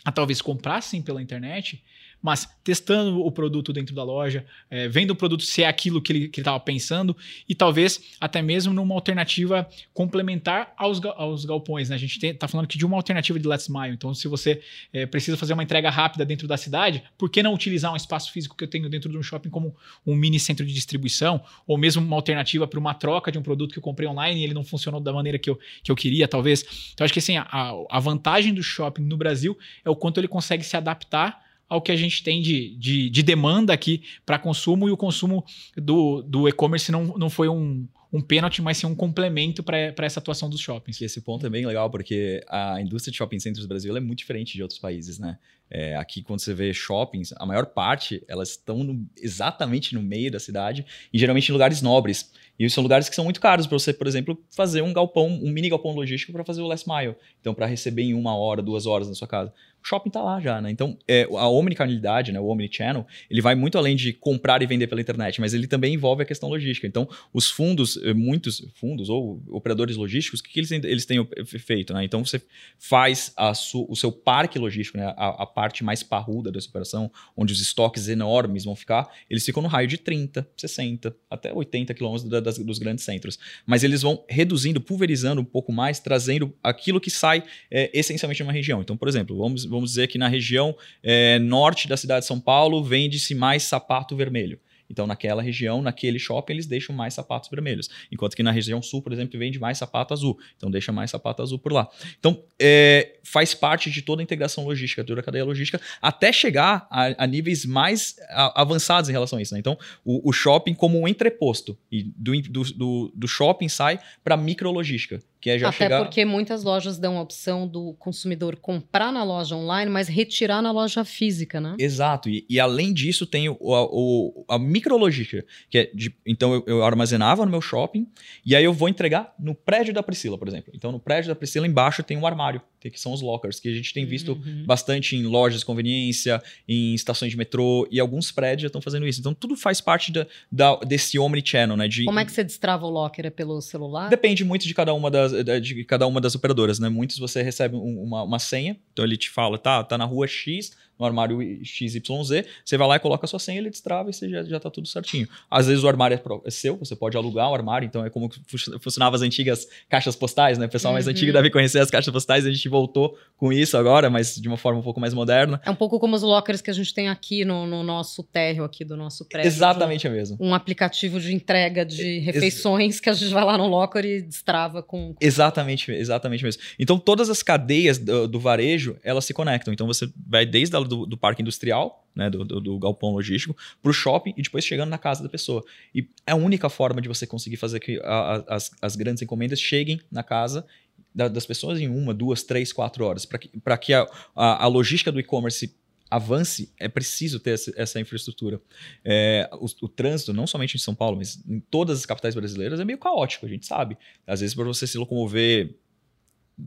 a talvez comprar sim pela internet, mas testando o produto dentro da loja, é, vendo o produto se é aquilo que ele estava pensando e talvez até mesmo numa alternativa complementar aos, aos galpões. Né? A gente está falando aqui de uma alternativa de Let's Mile. Então, se você é, precisa fazer uma entrega rápida dentro da cidade, por que não utilizar um espaço físico que eu tenho dentro de um shopping como um mini centro de distribuição ou mesmo uma alternativa para uma troca de um produto que eu comprei online e ele não funcionou da maneira que eu, que eu queria, talvez. Então, acho que assim, a, a vantagem do shopping no Brasil é o quanto ele consegue se adaptar ao que a gente tem de, de, de demanda aqui para consumo e o consumo do, do e-commerce não, não foi um, um pênalti, mas sim um complemento para essa atuação dos shoppings. Que esse ponto é bem legal, porque a indústria de shopping centers do Brasil é muito diferente de outros países, né? É, aqui, quando você vê shoppings, a maior parte, elas estão no- exatamente no meio da cidade e geralmente em lugares nobres. E são lugares que são muito caros para você, por exemplo, fazer um galpão, um mini galpão logístico para fazer o last mile. Então, para receber em uma hora, duas horas na sua casa. O shopping tá lá já, né? Então, é, a omnicanalidade, né, o omnichannel, ele vai muito além de comprar e vender pela internet, mas ele também envolve a questão logística. Então, os fundos, eh, muitos fundos ou operadores logísticos, o que, que eles, eles têm feito, né? Então, você faz o seu parque logístico, né? A, a parte mais parruda dessa operação, onde os estoques enormes vão ficar, eles ficam no raio de 30, 60, até 80 quilômetros da- das- dos grandes centros. Mas eles vão reduzindo, pulverizando um pouco mais, trazendo aquilo que sai eh, essencialmente de uma região. Então, por exemplo, vamos, vamos dizer que na região eh, norte da cidade de São Paulo vende-se mais sapato vermelho. Então, naquela região, naquele shopping, eles deixam mais sapatos vermelhos. Enquanto que na região sul, por exemplo, vende mais sapato azul. Então, deixa mais sapato azul por lá. Então, é, faz parte de toda a integração logística, toda a cadeia logística, até chegar a, a níveis mais a- avançados em relação a isso. né? Então, o, o shopping como um entreposto. E do, do, do shopping sai para micrologística, que é já Até chegar... porque muitas lojas dão a opção do consumidor comprar na loja online, mas retirar na loja física, né? Exato, e, e além disso tem o, a, o- a micrologística, que é de, então eu, eu armazenava no meu shopping e aí eu vou entregar no prédio da Priscila, por exemplo. Então no prédio da Priscila embaixo tem um armário, que são os lockers, que a gente tem visto Uhum. bastante em lojas de conveniência, em estações de metrô e alguns prédios já estão fazendo isso. Então tudo faz parte da, da- desse omnichannel, né? De, Como é que você destrava o locker? É pelo celular? Depende muito de cada uma das, da- de cada uma das operadoras, né? Muitos você recebe um- uma, uma senha, então ele te fala, tá, tá na rua X, no armário XYZ, você vai lá e coloca a sua senha, ele destrava e você já, já tá tudo certinho. Às vezes o armário é, é seu, você pode alugar o armário, então é como fu- funcionavam as antigas caixas postais, né? O pessoal mais Uhum. antigo deve conhecer as caixas postais, a gente voltou com isso agora, mas de uma forma um pouco mais moderna. É um pouco como os lockers que a gente tem aqui no, no nosso térreo aqui do nosso prédio. Exatamente a mesma. Um aplicativo de entrega de refeições que a gente vai lá no locker e destrava com... Exatamente, exatamente mesmo. Então todas as cadeias do, do varejo, elas se conectam. Então você vai desde a, do, do parque industrial, né, do, do, do galpão logístico, para o shopping e depois chegando na casa da pessoa. E é a única forma de você conseguir fazer que a, a, as, as grandes encomendas cheguem na casa das pessoas em uma, duas, três, quatro horas. Para que, que a, a, a logística do e-commerce avance, é preciso ter essa, essa infraestrutura. É, o, o, trânsito, não somente em São Paulo, mas em todas as capitais brasileiras, é meio caótico, a gente sabe. Às vezes, para você se locomover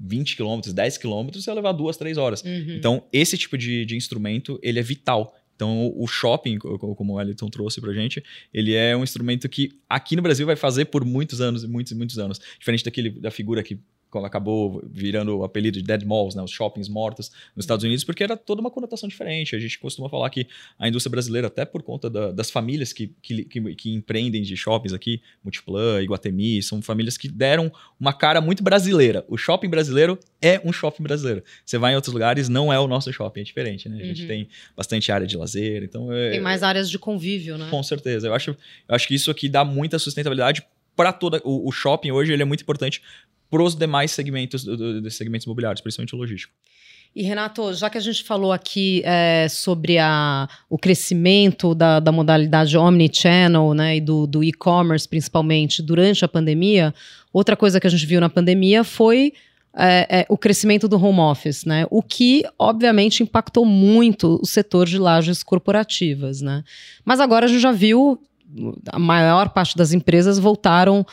20 quilômetros, 10 quilômetros, você vai levar duas, três horas. Uhum. Então, esse tipo de, de instrumento, ele é vital. Então, o shopping, como o Wellington trouxe pra gente, ele é um instrumento que aqui no Brasil vai fazer por muitos anos e muitos e muitos anos. Diferente daquele da figura que acabou virando o apelido de dead malls, né, os shoppings mortos nos Estados Unidos, porque era toda uma conotação diferente. A gente costuma falar que a indústria brasileira, até por conta da, das famílias que, que, que, que, empreendem de shoppings aqui, Multiplan, Iguatemi, são famílias que deram uma cara muito brasileira. O shopping brasileiro é um shopping brasileiro. Você vai em outros lugares, não é o nosso shopping, é diferente, né? A gente uhum. tem bastante área de lazer, então... É, tem mais áreas de convívio, né? Com certeza. Eu acho, eu acho que isso aqui dá muita sustentabilidade para toda o, o, shopping hoje ele é muito importante para os demais segmentos dos segmentos imobiliários, principalmente o logístico. E Renato, já que a gente falou aqui é, sobre a, o crescimento da, da modalidade omnichannel né, e do, do e-commerce, principalmente durante a pandemia, outra coisa que a gente viu na pandemia foi é, é, o crescimento do home office, né? O que, obviamente, impactou muito o setor de lajes corporativas, né? Mas agora a gente já viu a maior parte das empresas voltaram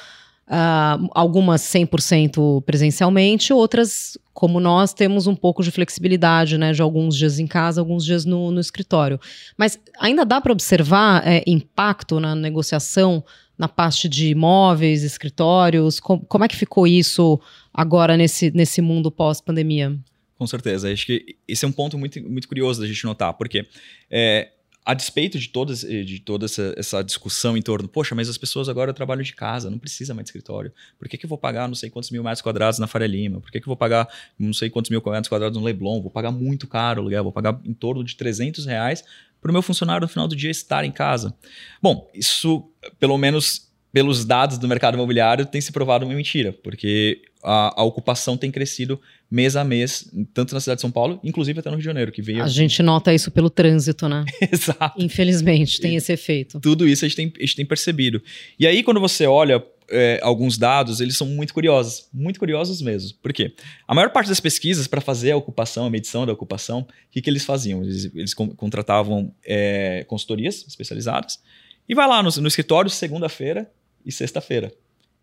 Uh, algumas 100% presencialmente, outras, como nós, temos um pouco de flexibilidade, né? De alguns dias em casa, alguns dias no, no escritório. Mas ainda dá para observar é, impacto na negociação na parte de imóveis, escritórios? Com, como é que ficou isso agora nesse, nesse mundo pós-pandemia? Com certeza. Acho que esse é um ponto muito, muito curioso da gente notar, porque é, a despeito de, todas, eh, de toda essa, essa, discussão em torno, poxa, mas as pessoas agora trabalham de casa, não precisa mais de escritório. Por que, que eu vou pagar não sei quantos mil metros quadrados na Faria Lima? Por que, que eu vou pagar não sei quantos mil metros quadrados no Leblon? Vou pagar muito caro o aluguel, vou pagar em torno de 300 reais para o meu funcionário no final do dia estar em casa. Bom, isso, pelo menos pelos dados do mercado imobiliário, tem se provado uma mentira, porque a, a, ocupação tem crescido mês a mês, tanto na cidade de São Paulo, inclusive até no Rio de Janeiro, que veio. A gente nota isso pelo trânsito, né? Exato. Infelizmente, tem esse efeito. Tudo isso a gente tem, a gente tem percebido. E aí, quando você olha é, alguns dados, eles são muito curiosos, muito curiosos mesmo. Por quê? A maior parte das pesquisas para fazer a ocupação, a medição da ocupação, o que, que eles faziam? Eles, eles contratavam é, consultorias especializadas e vai lá no, no escritório segunda-feira e sexta-feira.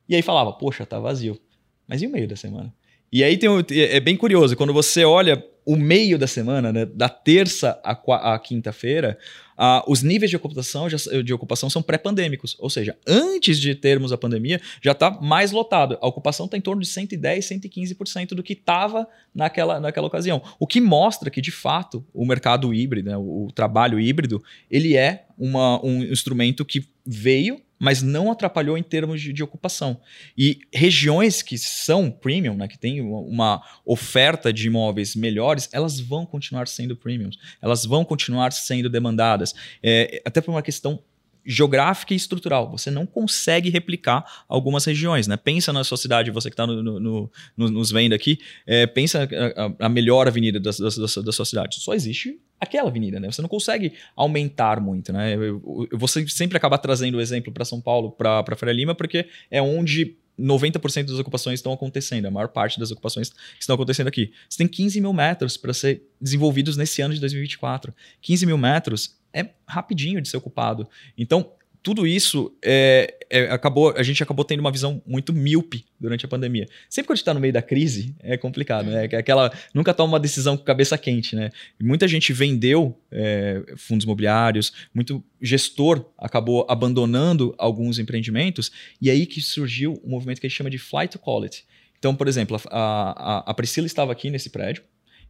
E aí falava, poxa, tá vazio. Mas e o meio da semana? E aí tem, é bem curioso, quando você olha o meio da semana, né, da terça à, à quinta-feira, uh, os níveis de ocupação, de ocupação são pré-pandêmicos. Ou seja, antes de termos a pandemia, já está mais lotado. A ocupação está em torno de 110, 115% do que estava naquela, naquela ocasião. O que mostra que, de fato, o mercado híbrido, né, o, o trabalho híbrido, ele é uma, um instrumento que veio mas não atrapalhou em termos de, de, ocupação. E regiões que são premium, né, que tem uma oferta de imóveis melhores, elas vão continuar sendo premiums, elas vão continuar sendo demandadas, é, até por uma questão geográfica e estrutural. Você não consegue replicar algumas regiões, né? Pensa na sua cidade, você que está no, no, no, nos vendo aqui, é, pensa a, a, melhor avenida da, da, da, da sua cidade. Só existe aquela avenida, né? Você não consegue aumentar muito, né? Você sempre acaba trazendo o exemplo para São Paulo, para Faria Lima, porque é onde 90% das ocupações estão acontecendo, a maior parte das ocupações estão acontecendo aqui. Você tem 15 mil metros para ser desenvolvidos nesse ano de 2024. 15 mil metros é rapidinho de ser ocupado. Então, tudo isso é, é, acabou, a gente acabou tendo uma visão muito míope durante a pandemia. Sempre que a gente está no meio da crise, é complicado, né? É aquela, nunca toma uma decisão com cabeça quente, né? muita gente vendeu é, fundos imobiliários, muito gestor acabou abandonando alguns empreendimentos, e aí que surgiu um movimento que a gente chama de flight to quality. Então, por exemplo, a, a, a Priscila estava aqui nesse prédio,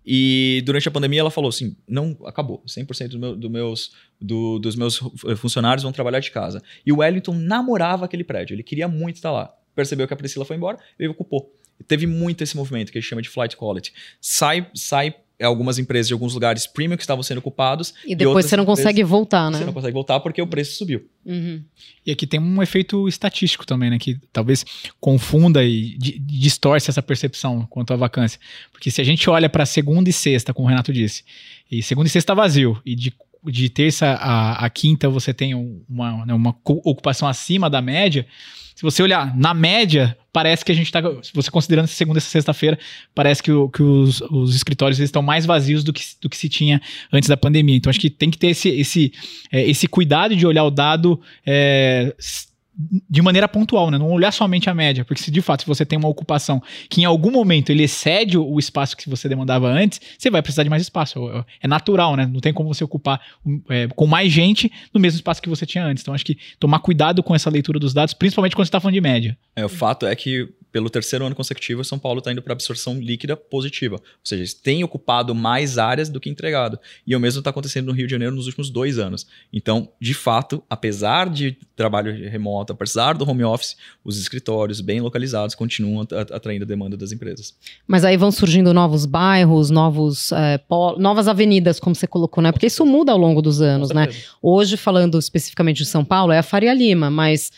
e durante a pandemia ela falou assim: não, acabou. 100% do meu, do meus, do, dos meus funcionários vão trabalhar de casa. E o Wellington namorava aquele prédio, ele queria muito estar lá. Percebeu que a Priscila foi embora, ele ocupou. teve muito esse movimento que a gente chama de flight quality. Sai, sai algumas empresas de alguns lugares premium que estavam sendo ocupados. E depois você não consegue voltar, né? Você não consegue voltar porque o preço subiu. Uhum. E aqui tem um efeito estatístico também, né? Que talvez confunda e distorce essa percepção quanto à vacância. Porque se a gente olha para segunda e sexta, como o Renato disse, e segunda e sexta vazio, e de de terça a, a quinta você tem uma, né, uma ocupação acima da média, se você olhar na média, parece que a gente está. Se você considerando segunda e sexta-feira, parece que, o, que os, os, escritórios estão mais vazios do que, do que se tinha antes da pandemia. Então, acho que tem que ter esse, esse, é, esse cuidado de olhar o dado. É, de maneira pontual, né? Não olhar somente a média, porque se de fato você tem uma ocupação que em algum momento ele excede o espaço que você demandava antes, você vai precisar de mais espaço. É natural, né? Não tem como você ocupar é, com mais gente no mesmo espaço que você tinha antes. Então acho que tomar cuidado com essa leitura dos dados, principalmente quando você está falando de média. É, o fato é que pelo terceiro ano consecutivo, São Paulo está indo para absorção líquida positiva. Ou seja, tem ocupado mais áreas do que entregado. E o mesmo está acontecendo no Rio de Janeiro nos últimos dois anos. Então, de fato, apesar de trabalho remoto, apesar do home office, os escritórios bem localizados continuam atraindo a demanda das empresas. Mas aí vão surgindo novos bairros, novos, é, novas avenidas, como você colocou, né? Porque isso muda ao longo dos anos, né? Hoje, falando especificamente de São Paulo, é a Faria Lima, mas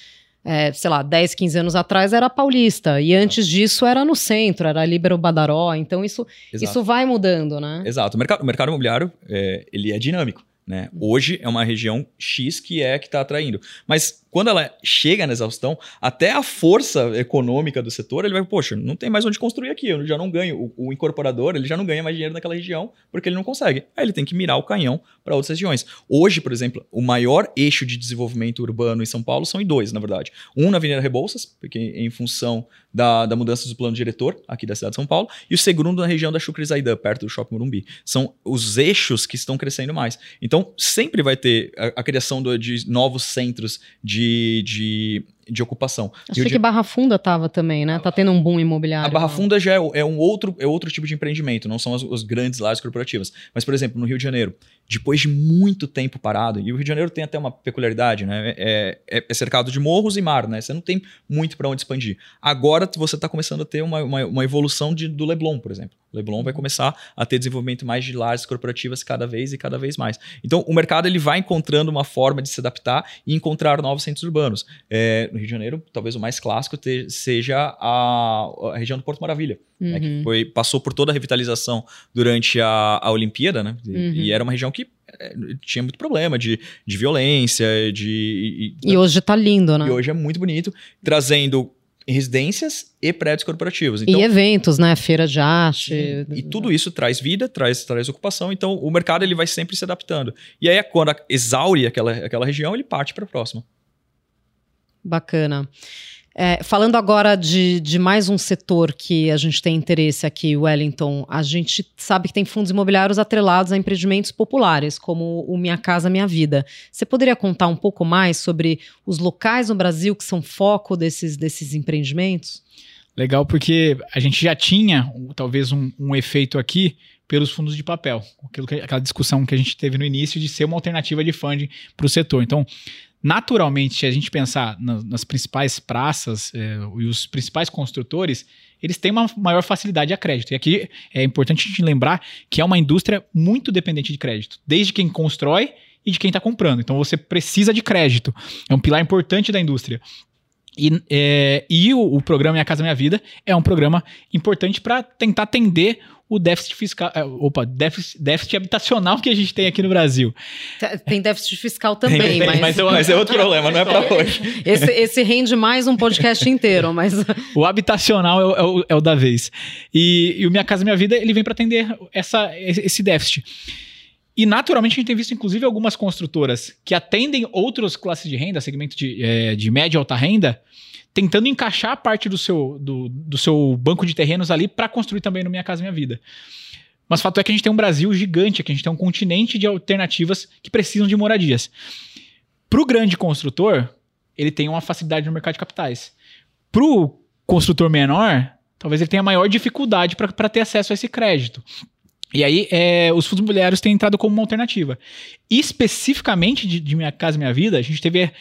é, sei lá, 10, 15 anos atrás era paulista. E antes disso era no centro, era Libero Badaró. Então isso, isso vai mudando, né? Exato. O mercado, o mercado imobiliário, é, ele é dinâmico. Né? Hoje é uma região X que é que está atraindo. Mas quando ela chega na exaustão, até a força econômica do setor, ele vai, poxa, não tem mais onde construir aqui, eu já não ganho. O, o incorporador, ele já não ganha mais dinheiro naquela região, porque ele não consegue. Aí ele tem que mirar o canhão para outras regiões. Hoje, por exemplo, o maior eixo de desenvolvimento urbano em São Paulo são em dois, na verdade. Um na Avenida Rebouças, porque em função da, da mudança do plano diretor aqui da cidade de São Paulo, e o segundo na região da Chucre Zaidan, perto do Shopping Morumbi. São os eixos que estão crescendo mais. Então, sempre vai ter a, a criação do, de novos centros de de, de, de ocupação. Achei que Barra Funda estava também, né? Tá tendo um boom imobiliário. A Barra não. Funda já é, é, um outro, é outro tipo de empreendimento, não são as, os grandes lajes corporativas. Mas, por exemplo, no Rio de Janeiro, depois de muito tempo parado, e o Rio de Janeiro tem até uma peculiaridade, né? É, é, é cercado de morros e mar, né? Você não tem muito para onde expandir. Agora você está começando a ter uma, uma, uma evolução de, do Leblon, por exemplo. O Leblon vai começar a ter desenvolvimento mais de lajes corporativas cada vez e cada vez mais. Então, o mercado ele vai encontrando uma forma de se adaptar e encontrar novos centros urbanos. É, Rio de Janeiro, talvez o mais clássico te, seja a, a, região do Porto Maravilha, uhum. né, que uhum. foi, passou por toda a revitalização durante a, a Olimpíada, né? E, uhum. e era uma região que é, tinha muito problema de, de violência, de. E, e hoje está lindo, né? E hoje é muito bonito, trazendo residências e prédios corporativos. Então, e eventos, né? Feira de arte. E tudo isso traz vida, traz, traz ocupação. Então, o mercado ele vai sempre se adaptando. E aí, quando exaure aquela, aquela região, ele parte para a próxima. Bacana. É, falando agora de, de mais um setor que a gente tem interesse aqui, Wellington, a gente sabe que tem fundos imobiliários atrelados a empreendimentos populares, como o Minha Casa Minha Vida. Você poderia contar um pouco mais sobre os locais no Brasil que são foco desses, desses empreendimentos? Legal, porque a gente já tinha talvez um, um efeito aqui pelos fundos de papel, aquilo que, aquela discussão que a gente teve no início de ser uma alternativa de funding para o setor. Então, naturalmente, se a gente pensar na, nas principais praças é, e os principais construtores, eles têm uma maior facilidade a crédito. E aqui é importante a gente lembrar que é uma indústria muito dependente de crédito, desde quem constrói e de quem está comprando. Então você precisa de crédito. É um pilar importante da indústria. E, é, e o, o, programa Minha Casa Minha Vida é um programa importante para tentar atender o déficit fiscal, é, opa, déficit, déficit, habitacional que a gente tem aqui no Brasil. Tem déficit fiscal também, tem, mas... Mas, é, mas é outro problema, não é para hoje. Esse, esse, rende mais um podcast inteiro, mas... o habitacional é o, é o, é o da vez. E, e, o Minha Casa Minha Vida, ele vem para atender essa, esse déficit. E naturalmente a gente tem visto, inclusive, algumas construtoras que atendem outras classes de renda, segmento de, é, de média e alta renda, tentando encaixar parte do seu, do, do seu banco de terrenos ali para construir também no Minha Casa Minha Vida. Mas o fato é que a gente tem um Brasil gigante, que a gente tem um continente de alternativas que precisam de moradias. Para o grande construtor, ele tem uma facilidade no mercado de capitais. Para o construtor menor, talvez ele tenha maior dificuldade para ter acesso a esse crédito. E aí, é, os fundos imobiliários têm entrado como uma alternativa. Especificamente de, de Minha Casa Minha Vida, a gente teve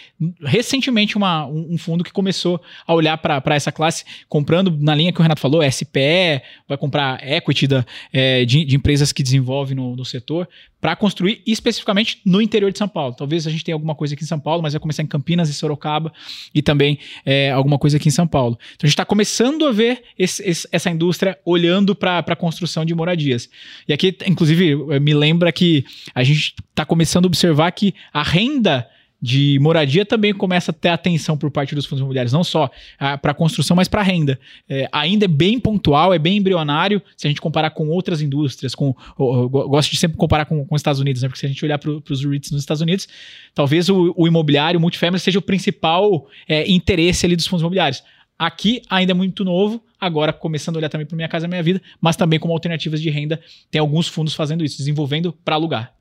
recentemente uma, um, um fundo que começou a olhar para essa classe, comprando na linha que o Renato falou, SPE, vai comprar equity da, é, de, de, empresas que desenvolvem no, no setor, para construir especificamente no interior de São Paulo. Talvez a gente tenha alguma coisa aqui em São Paulo, mas vai começar em Campinas e Sorocaba e também é, alguma coisa aqui em São Paulo. Então a gente está começando a ver esse, esse, essa indústria olhando para a construção de moradias. E aqui, inclusive, me lembra que a gente está começando a observar que a renda de moradia também começa a ter atenção por parte dos fundos imobiliários, não só ah, para construção, mas para renda. É, ainda é bem pontual, é bem embrionário, se a gente comparar com outras indústrias, com, eu, gosto de sempre comparar com, com os Estados Unidos, né? porque se a gente olhar para os REITs nos Estados Unidos, talvez o, o imobiliário, o multifamily, seja o principal é, interesse ali dos fundos imobiliários. Aqui ainda é muito novo, agora começando a olhar também para Minha Casa Minha Vida, mas também como alternativas de renda, tem alguns fundos fazendo isso, desenvolvendo para alugar.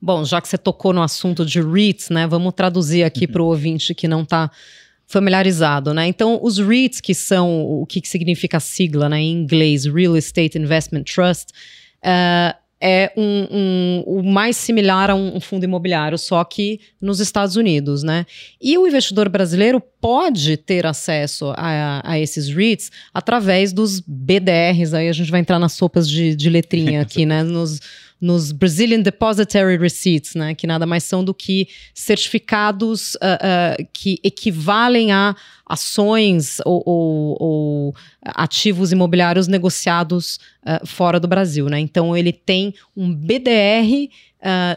Bom, já que você tocou no assunto de REITs, né, vamos traduzir aqui uhum. para o ouvinte que não está familiarizado, né? Então, os REITs, que são o que, que significa a sigla, né, em inglês, Real Estate Investment Trust, uh, é um, um, o mais similar a um, um, fundo imobiliário, só que nos Estados Unidos, né? E o investidor brasileiro pode ter acesso a, a esses REITs através dos BDRs, aí a gente vai entrar nas sopas de, de letrinha aqui, né? Nos, nos Brazilian Depository Receipts, né, que nada mais são do que certificados uh, uh, que equivalem a ações ou, ou, ou ativos imobiliários negociados uh, fora do Brasil. Né? Então, ele tem um BDR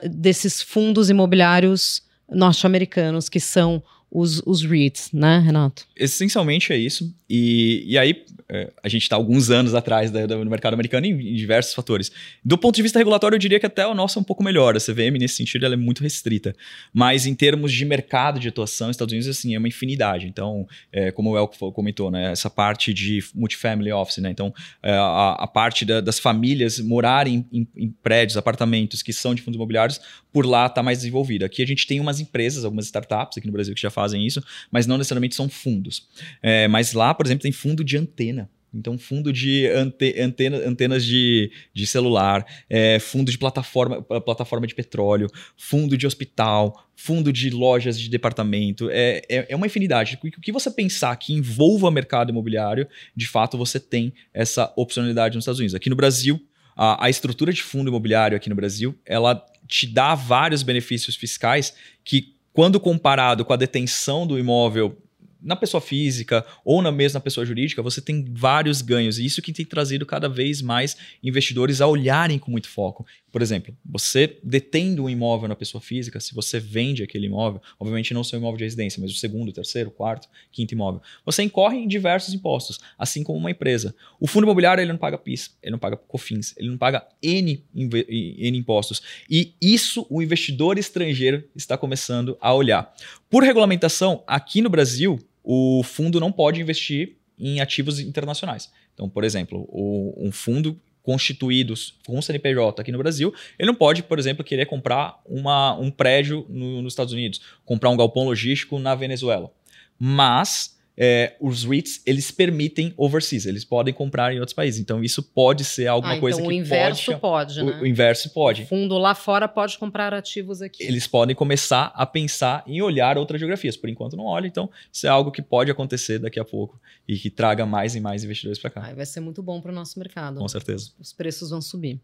desses fundos imobiliários norte-americanos que são os, os REITs, né, Renato? Essencialmente é isso. E, e aí, é, a gente está alguns anos atrás da, do mercado americano em, em, diversos fatores. Do ponto de vista regulatório, eu diria que até o nosso é um pouco melhor. A CVM, nesse sentido, ela é muito restrita. Mas em termos de mercado de atuação, Estados Unidos, assim, é uma infinidade. Então, é, como o Elko comentou, né, essa parte de multifamily office, né? Então, é, a, a, parte da, das famílias morarem em, em, prédios, apartamentos que são de fundos imobiliários, por lá está mais desenvolvida. Aqui a gente tem umas empresas, algumas startups aqui no Brasil que já fazem isso, mas não necessariamente são fundos. É, mas lá, por exemplo, tem fundo de antena. Então, fundo de ante, antena, antenas de, de celular, é, fundo de plataforma, plataforma de petróleo, fundo de hospital, fundo de lojas de departamento. É, é, é, uma infinidade. O que você pensar que envolva mercado imobiliário, de fato, você tem essa opcionalidade nos Estados Unidos. Aqui no Brasil, a, a estrutura de fundo imobiliário aqui no Brasil, ela te dá vários benefícios fiscais que, quando comparado com a detenção do imóvel na pessoa física ou na mesma pessoa jurídica, você tem vários ganhos. E isso que tem trazido cada vez mais investidores a olharem com muito foco. Por exemplo, você detendo um imóvel na pessoa física, se você vende aquele imóvel, obviamente não seu imóvel de residência, mas o segundo, terceiro, quarto, quinto imóvel, você incorre em diversos impostos, assim como uma empresa. O fundo imobiliário ele não paga PIS, ele não paga COFINS, ele não paga N, N impostos. E isso o investidor estrangeiro está começando a olhar. Por regulamentação, aqui no Brasil, o fundo não pode investir em ativos internacionais. Então, por exemplo, um fundo constituído com CNPJ aqui no Brasil, ele não pode, por exemplo, querer comprar uma, um prédio no, nos Estados Unidos, comprar um galpão logístico na Venezuela. Mas é, os REITs, eles permitem overseas, eles podem comprar em outros países. Então, isso pode ser alguma ah, coisa então que o inverso pode... pode né? o, o, inverso pode. O fundo lá fora pode comprar ativos aqui. Eles podem começar a pensar em olhar outras geografias. Por enquanto, não olha. Então, isso é algo que pode acontecer daqui a pouco e que traga mais e mais investidores para cá. Aí vai ser muito bom para o nosso mercado. Com certeza. Os preços vão subir.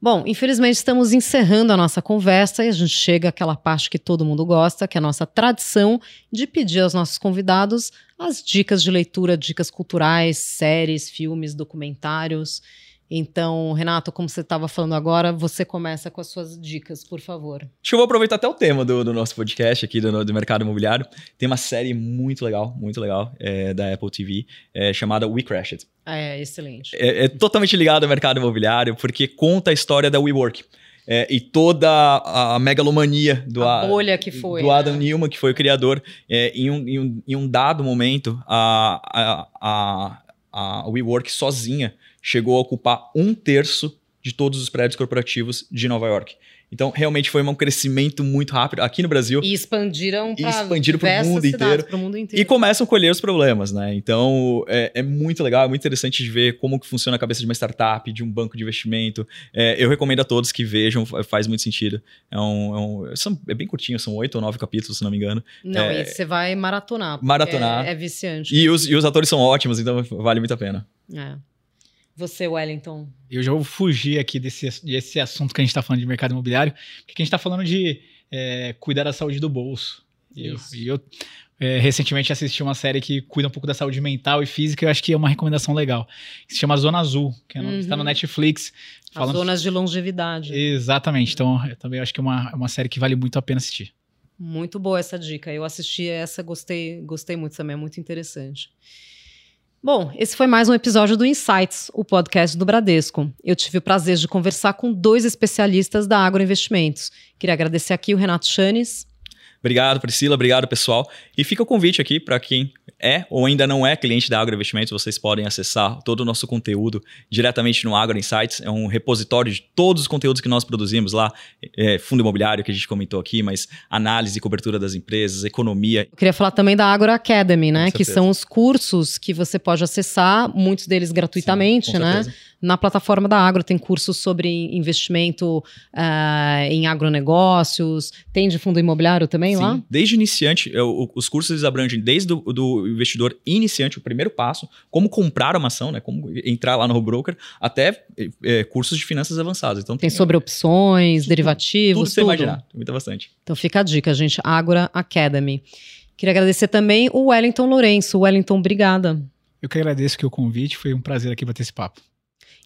Bom, infelizmente estamos encerrando a nossa conversa e a gente chega àquela parte que todo mundo gosta, que é a nossa tradição de pedir aos nossos convidados as dicas de leitura, dicas culturais, séries, filmes, documentários. Então, Renato, como você estava falando agora, você começa com as suas dicas, por favor. Acho que eu vou aproveitar até o tema do, do nosso podcast aqui do, do, mercado imobiliário. Tem uma série muito legal, muito legal, é, da Apple TV, é, chamada We Crashed. É, excelente. É, é, totalmente ligado ao mercado imobiliário, porque conta a história da WeWork. É, e toda a megalomania do, a foi, do Adam né? Newman, que foi o criador, é, em, um, em, um, em, um, dado momento, a, a, a, a WeWork sozinha chegou a ocupar um terço de todos os prédios corporativos de Nova York. Então, realmente foi um crescimento muito rápido aqui no Brasil. E expandiram para expandiram pro mundo inteiro. Pro mundo inteiro. E começam a colher os problemas, né? Então, é, é muito legal, é muito interessante de ver como que funciona a cabeça de uma startup, de um banco de investimento. É, eu recomendo a todos que vejam, fa- faz muito sentido. É, um, é, um- é bem curtinho, são oito ou nove capítulos, se não me engano. Não, é- e você vai maratonar. Maratonar. É, é viciante. E os, e os atores são ótimos, então vale muito a pena. É. Você, Wellington. Eu já vou fugir aqui desse, desse assunto que a gente está falando de mercado imobiliário, porque a gente está falando de é, cuidar da saúde do bolso. E eu, Isso. e eu, é, recentemente assisti uma série que cuida um pouco da saúde mental e física, eu acho que é uma recomendação legal, que se chama Zona Azul, que é no- Uhum. está no Netflix. As falando- zonas de longevidade. Exatamente, então eu também acho que é uma, é uma série que vale muito a pena assistir. Muito boa essa dica. Eu assisti essa, gostei, gostei muito também, é muito interessante. Bom, esse foi mais um episódio do Insights, o podcast do Bradesco. Eu tive o prazer de conversar com dois especialistas da agroinvestimentos. Queria agradecer aqui o Renato Chanes. Obrigado, Priscila. Obrigado, pessoal. E fica o convite aqui para quem é ou ainda não é cliente da Agroinvestimentos, vocês podem acessar todo o nosso conteúdo diretamente no Agro Insights. É um repositório de todos os conteúdos que nós produzimos lá. É, fundo imobiliário, que a gente comentou aqui, mas análise e cobertura das empresas, economia. Eu queria falar também da Agro Academy, né? Que são os cursos que você pode acessar, muitos deles gratuitamente, Sim, né? certeza. Na plataforma da Agro tem cursos sobre investimento ah, em agronegócios, tem de fundo imobiliário também lá? Sim, desde iniciante, é, o- os cursos eles abrangem desde o do investidor iniciante, o primeiro passo, como comprar uma ação, né, como entrar lá no broker, até é, cursos de finanças avançadas. Então Tem sobre opções, derivativos, tudo que você tudo. imaginar. Muita bastante. Então fica a dica, gente. Agora Academy. Queria agradecer também o Wellington Lourenço. Wellington, obrigada. Eu que agradeço aqui o convite, foi um prazer aqui bater esse papo.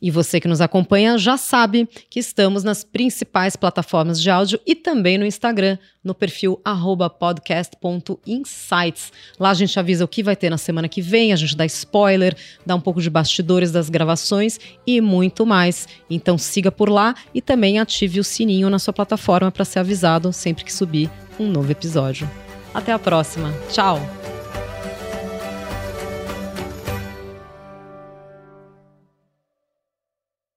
E você que nos acompanha já sabe que estamos nas principais plataformas de áudio e também no Instagram, no perfil podcast.insights. Lá a gente avisa o que vai ter na semana que vem, a gente dá spoiler, dá um pouco de bastidores das gravações e muito mais. Então siga por lá e também ative o sininho na sua plataforma para ser avisado sempre que subir um novo episódio. Até a próxima. Tchau!